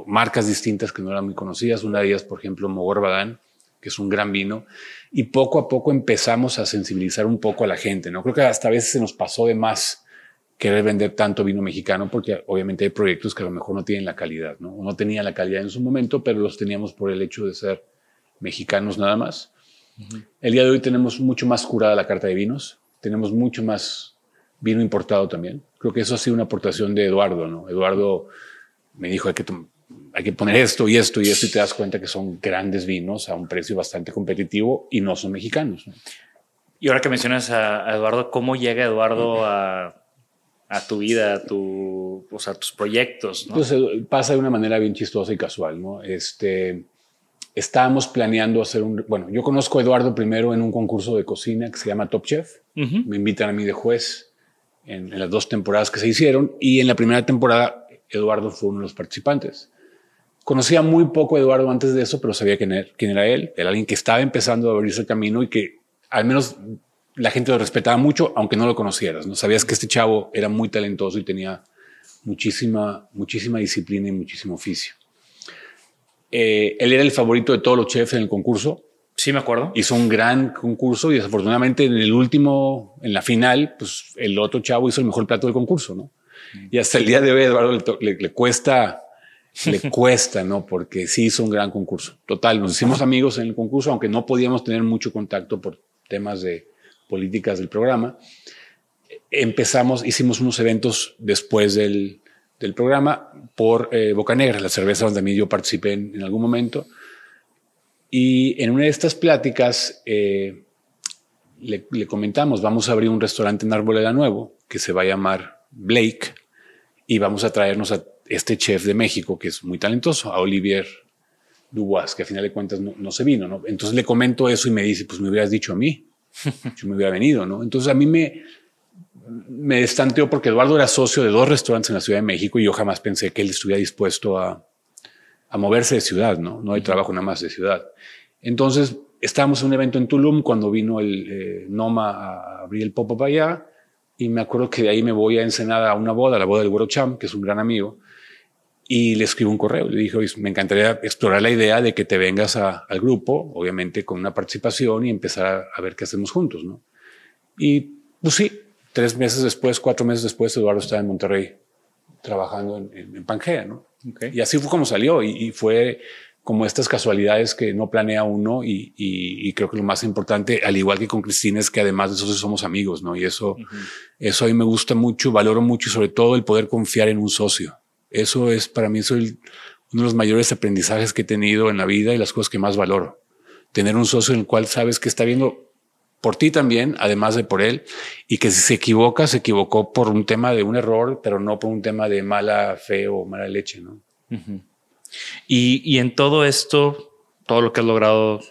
marcas distintas que no eran muy conocidas, una de ellas, por ejemplo, Mogor Badán, que es un gran vino, y poco a poco empezamos a sensibilizar un poco a la gente, ¿no? Creo que hasta a veces se nos pasó de más querer vender tanto vino mexicano porque obviamente hay proyectos que a lo mejor no tienen la calidad, ¿no? no tenían la calidad en su momento, pero los teníamos por el hecho de ser mexicanos nada más. El día de hoy tenemos mucho más curada la carta de vinos, tenemos mucho más vino importado también. Creo que eso ha sido una aportación de Eduardo, ¿no? Eduardo me dijo hay que, hay que poner esto y esto y esto y te das cuenta que son grandes vinos a un precio bastante competitivo y no son mexicanos. Y ahora que mencionas a Eduardo, ¿cómo llega Eduardo a a tu vida, a, tu, o sea, tus proyectos. ¿no? Pues eh, pasa de una manera bien chistosa y casual, ¿no? Este, estábamos planeando hacer un, bueno, yo conozco a Eduardo primero en un concurso de cocina que se llama Top Chef. Me invitan a mí de juez en, las dos temporadas que se hicieron y en la primera temporada Eduardo fue uno de los participantes. Conocía muy poco a Eduardo antes de eso, pero sabía quién era, quién era él. Era alguien que estaba empezando a abrirse el camino y que al menos la gente lo respetaba mucho, aunque no lo conocieras. No sabías que este chavo era muy talentoso y tenía muchísima, muchísima disciplina y muchísimo oficio. Eh, él era el favorito de todos los chefs en el concurso. Sí, me acuerdo. Hizo un gran concurso y desafortunadamente en el último, en la final, pues el otro chavo hizo el mejor plato del concurso, ¿no? Y hasta el día de hoy, Eduardo le, le cuesta, le cuesta, ¿no? Porque sí hizo un gran concurso. Total, nos hicimos amigos en el concurso, aunque no podíamos tener mucho contacto por temas de, políticas del programa. Empezamos, hicimos unos eventos después del, del programa por eh, Boca Negra, la cerveza donde a mí yo participé en, algún momento. Y en una de estas pláticas eh, le, le, comentamos, vamos a abrir un restaurante en Arboleda Nuevo que se va a llamar Blake y vamos a traernos a este chef de México que es muy talentoso, a Olivier Dubois, que a final de cuentas no, no se vino. ¿no? Entonces le comento eso y me dice, pues me hubieras dicho a mí yo me hubiera venido, ¿no? Entonces a mí me, me destanteó porque Eduardo era socio de dos restaurantes en la Ciudad de México y yo jamás pensé que él estuviera dispuesto a, a moverse de ciudad, ¿no? No hay trabajo nada más de ciudad. Entonces estábamos en un evento en Tulum cuando vino el eh, Noma a abrir el pop-up allá y me acuerdo que de ahí me voy a Ensenada a una boda, la boda del Güero Cham, que es un gran amigo y le escribo un correo. Le dije, me encantaría explorar la idea de que te vengas al grupo, obviamente con una participación y empezar a, ver qué hacemos juntos, ¿no? Y pues sí, tres meses después, cuatro meses después, Eduardo estaba en Monterrey trabajando en, Pangea, ¿no? Y así fue como salió y, fue como estas casualidades que no planea uno y, creo que lo más importante, al igual que con Cristina, es que además de eso somos amigos, ¿no? Y eso, eso a mí me gusta mucho, valoro mucho y sobre todo el poder confiar en un socio. Eso es para mí, soy uno de los mayores aprendizajes que he tenido en la vida y las cosas que más valoro. Tener un socio en el cual sabes que está viendo por ti también, además de por él, y que si se equivoca, se equivocó por un tema de un error, pero no por un tema de mala fe o mala leche, ¿no? y, y, en todo esto, todo lo que has logrado,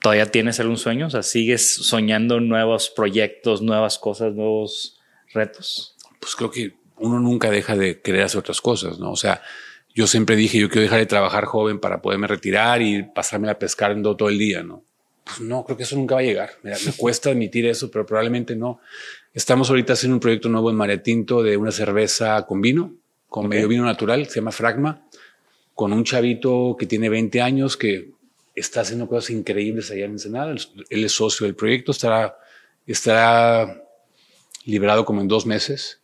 ¿todavía tienes algún sueño? O sea, ¿sigues soñando nuevos proyectos, nuevas cosas, nuevos retos? Pues creo que uno nunca deja de querer hacer otras cosas, ¿no? O sea, yo siempre dije, yo quiero dejar de trabajar joven para poderme retirar y pasarme a pescando todo el día, ¿no? Pues no, creo que eso nunca va a llegar. Me, cuesta admitir eso, pero probablemente no. Estamos ahorita haciendo un proyecto nuevo en Maretinto de una cerveza con vino, con medio vino natural, se llama Fragma, con un chavito que tiene 20 años que está haciendo cosas increíbles allá en Ensenada. Él es socio del proyecto, estará, estará liberado como en dos meses.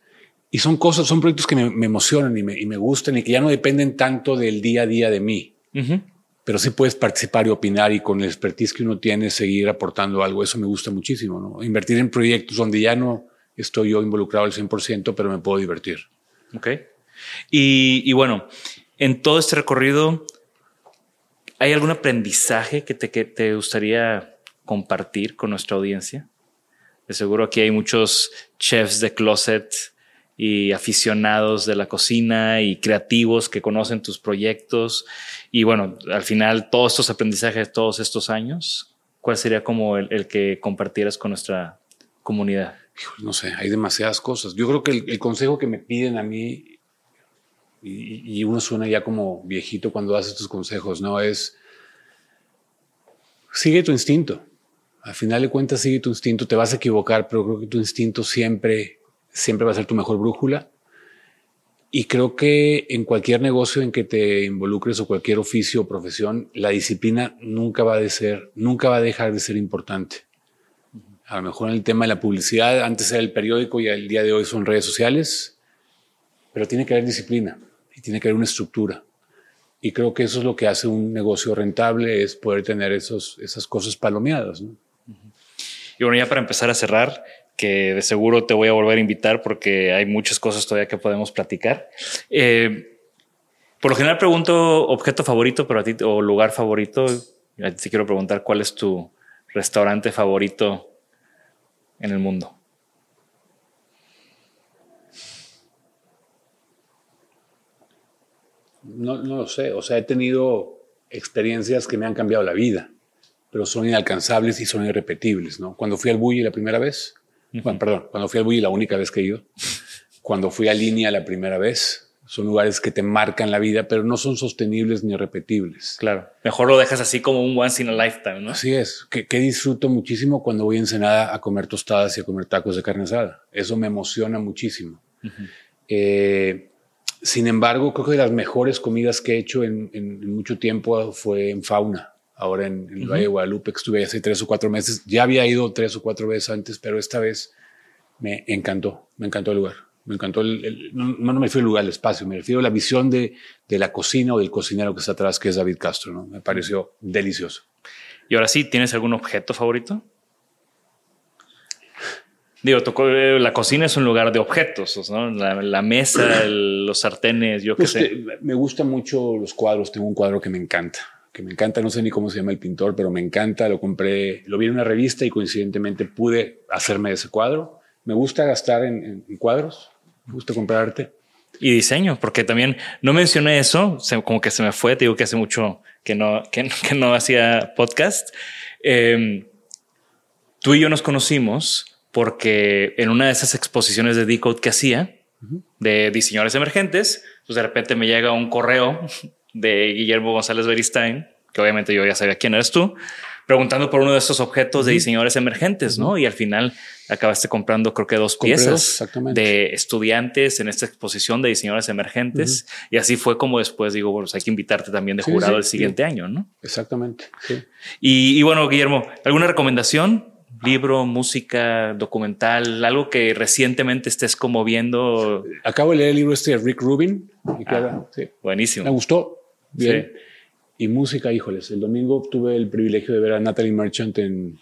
Y son cosas, son proyectos que me, emocionan y me, y me, gustan y que ya no dependen tanto del día a día de mí. Pero sí puedes participar y opinar y con el expertise que uno tiene seguir aportando algo. Eso me gusta muchísimo. ¿no? Invertir en proyectos donde ya no estoy yo involucrado al 100%, pero me puedo divertir. Ok. Y, y bueno, en todo este recorrido, ¿hay algún aprendizaje que te, que te gustaría compartir con nuestra audiencia? De seguro aquí hay muchos chefs de closet y aficionados de la cocina y creativos que conocen tus proyectos. Y bueno, al final, todos estos aprendizajes, todos estos años, ¿cuál sería como el, que compartieras con nuestra comunidad? No sé, hay demasiadas cosas. Yo creo que el, consejo que me piden a mí, y, uno suena ya como viejito cuando hace estos consejos, ¿no? Es, sigue tu instinto. Al final de cuentas, sigue tu instinto. Te vas a equivocar, pero creo que tu instinto siempre siempre va a ser tu mejor brújula. Y creo que en cualquier negocio en que te involucres o cualquier oficio o profesión, la disciplina nunca va a ser, nunca va a dejar de ser importante. A lo mejor en el tema de la publicidad, antes era el periódico y el día de hoy son redes sociales, pero tiene que haber disciplina y tiene que haber una estructura. Y creo que eso es lo que hace un negocio rentable, es poder tener esos, esas cosas palomeadas. Y bueno, ya para empezar a cerrar, que de seguro te voy a volver a invitar porque hay muchas cosas todavía que podemos platicar. Eh, por lo general pregunto objeto favorito, pero a ti o lugar favorito. A ti quiero preguntar cuál es tu restaurante favorito en el mundo. No, no lo sé. O sea, he tenido experiencias que me han cambiado la vida, pero son inalcanzables y son irrepetibles. ¿no? Cuando fui al Bulli la primera vez, bueno, perdón, cuando fui al Bulli la única vez que he ido, cuando fui a Línea la primera vez, son lugares que te marcan la vida, pero no son sostenibles ni repetibles. Claro. Mejor lo dejas así como un once in a lifetime, ¿no? Así es. Que, disfruto muchísimo cuando voy a Ensenada a comer tostadas y a comer tacos de carne asada. Eso me emociona muchísimo. Eh, sin embargo, creo que de las mejores comidas que he hecho en, en mucho tiempo fue en Fauna ahora en, el Valle de Guadalupe, que estuve hace tres o cuatro meses. Ya había ido tres o cuatro veces antes, pero esta vez me encantó, me encantó el lugar. Me encantó el, no, no, me refiero al lugar, al espacio, me refiero a la visión de, de, la cocina o del cocinero que está atrás, que es David Castro. ¿no? Me pareció delicioso. Y ahora sí, ¿tienes algún objeto favorito? Digo, eh, la cocina es un lugar de objetos, ¿no? La, mesa, los sartenes, yo qué pues sé. Me gustan mucho los cuadros. Tengo un cuadro que me encanta que me encanta, no sé ni cómo se llama el pintor, pero me encanta, lo compré, lo vi en una revista y coincidentemente pude hacerme ese cuadro. Me gusta gastar en, cuadros, me gusta comprar arte. Y diseño, porque también no mencioné eso, como que se me fue, te digo que hace mucho que no, que, no hacía podcast. Em, tú y yo nos conocimos porque en una de esas exposiciones de Decode que hacía, de diseñadores emergentes, pues de repente me llega un correo de Guillermo González Beristain, que obviamente yo ya sabía quién eres tú, preguntando por uno de estos objetos de diseñadores emergentes, ¿no? Y al final acabaste comprando, creo que dos piezas de estudiantes en esta exposición de diseñadores emergentes. Y así fue como después digo, bueno, pues hay que invitarte también de jurado el siguiente año, ¿no? Exactamente. Y, y, bueno, Guillermo, ¿alguna recomendación? Libro, música, documental, algo que recientemente estés como viendo. Acabo de leer el libro este de Rick Rubin. Ah, buenísimo. Me gustó. Bien. Y música, híjoles. El domingo tuve el privilegio de ver a Natalie Merchant en,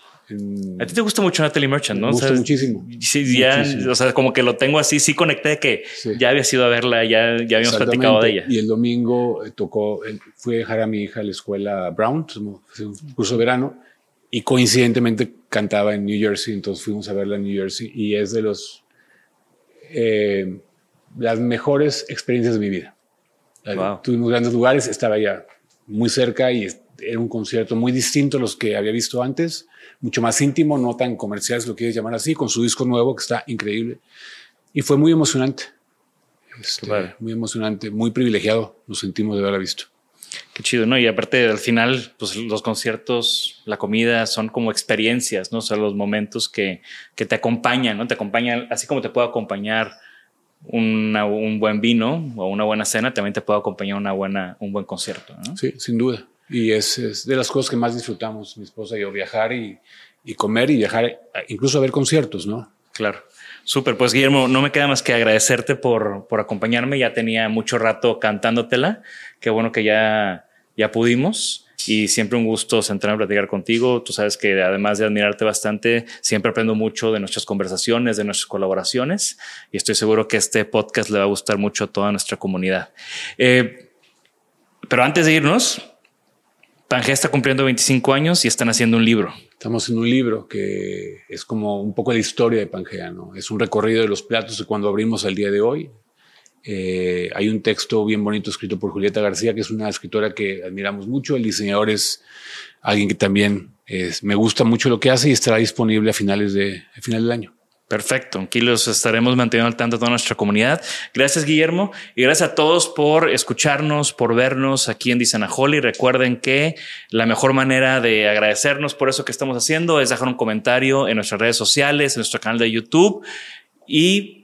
a ti te gusta mucho Natalie Merchant, ¿no? Me gusta muchísimo. Sí, ya, o sea, como que lo tengo así, sí conecté de que ya había sido a verla, ya, ya habíamos platicado de ella. Y el domingo eh, tocó, fui a dejar a mi hija a la escuela Brown, un curso de verano, y coincidentemente cantaba en New Jersey, entonces fuimos a verla en New Jersey y es de los eh, las mejores experiencias de mi vida. Tuvimos grandes lugares, estaba ya muy cerca y era un concierto muy distinto a los que había visto antes, mucho más íntimo, no tan comercial, si lo quieres llamar así, con su disco nuevo que está increíble. Y fue muy emocionante. Este, muy emocionante, muy privilegiado nos sentimos de haberla visto. Qué chido, ¿no? Y aparte, al final, pues los conciertos, la comida son como experiencias, ¿no? O sea, los momentos que, que te acompañan, ¿no? Te acompañan, así como te puede acompañar un buen vino o una buena cena, también te puede acompañar una buena, un buen concierto, ¿no? Sí, sin duda. Y es, es, de las cosas que más disfrutamos, mi esposa y yo, viajar y, y comer y viajar, incluso a ver conciertos, ¿no? Claro. Súper, pues Guillermo, no me queda más que agradecerte por, por acompañarme. Ya tenía mucho rato cantándotela. Qué bueno que ya, ya pudimos y siempre un gusto sentarme a platicar contigo. Tú sabes que además de admirarte bastante, siempre aprendo mucho de nuestras conversaciones, de nuestras colaboraciones y estoy seguro que este podcast le va a gustar mucho a toda nuestra comunidad. Eh, pero antes de irnos, Pangea está cumpliendo 25 años y están haciendo un libro. Estamos en un libro que es como un poco la historia de Pangea, ¿no? Es un recorrido de los platos de cuando abrimos el día de hoy. Eh, hay un texto bien bonito escrito por Julieta García, que es una escritora que admiramos mucho. El diseñador es alguien que también me gusta mucho lo que hace y estará disponible a finales de, a final del año. Perfecto, aquí los estaremos manteniendo al tanto de toda nuestra comunidad. Gracias, Guillermo, y gracias a todos por escucharnos, por vernos aquí en Disanajoli. Recuerden que la mejor manera de agradecernos por eso que estamos haciendo es dejar un comentario en nuestras redes sociales, en nuestro canal de YouTube y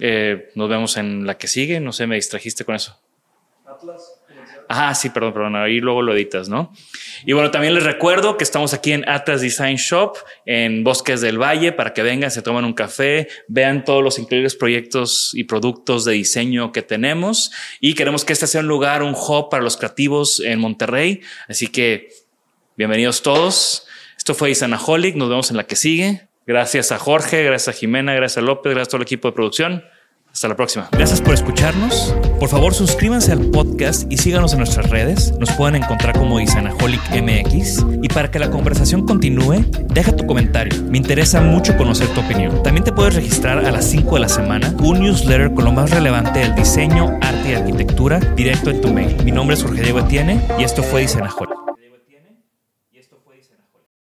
eh, nos vemos en la que sigue. No sé, me distrajiste con eso. Atlas. Ah, sí, perdón, perdón. Ahí luego lo editas, ¿no? Y bueno, también les recuerdo que estamos aquí en Atlas Design Shop en Bosques del Valle para que vengan, se tomen un café, vean todos los increíbles proyectos y productos de diseño que tenemos y queremos que este sea un lugar, un hub para los creativos en Monterrey. Así que bienvenidos todos. Esto fue Isanaholic. Nos vemos en la que sigue. Gracias a Jorge, gracias a Jimena, gracias a López, gracias a todo el equipo de producción. Hasta la próxima. Gracias por escucharnos. Por favor, suscríbanse al podcast y síganos en nuestras redes. Nos pueden encontrar como Isanaholic MX. Y para que la conversación continúe, deja tu comentario. Me interesa mucho conocer tu opinión. También te puedes registrar a las 5 de la semana un newsletter con lo más relevante del diseño, arte y arquitectura directo en tu mail. Mi nombre es Jorge Diego Etienne y esto fue Isanaholic.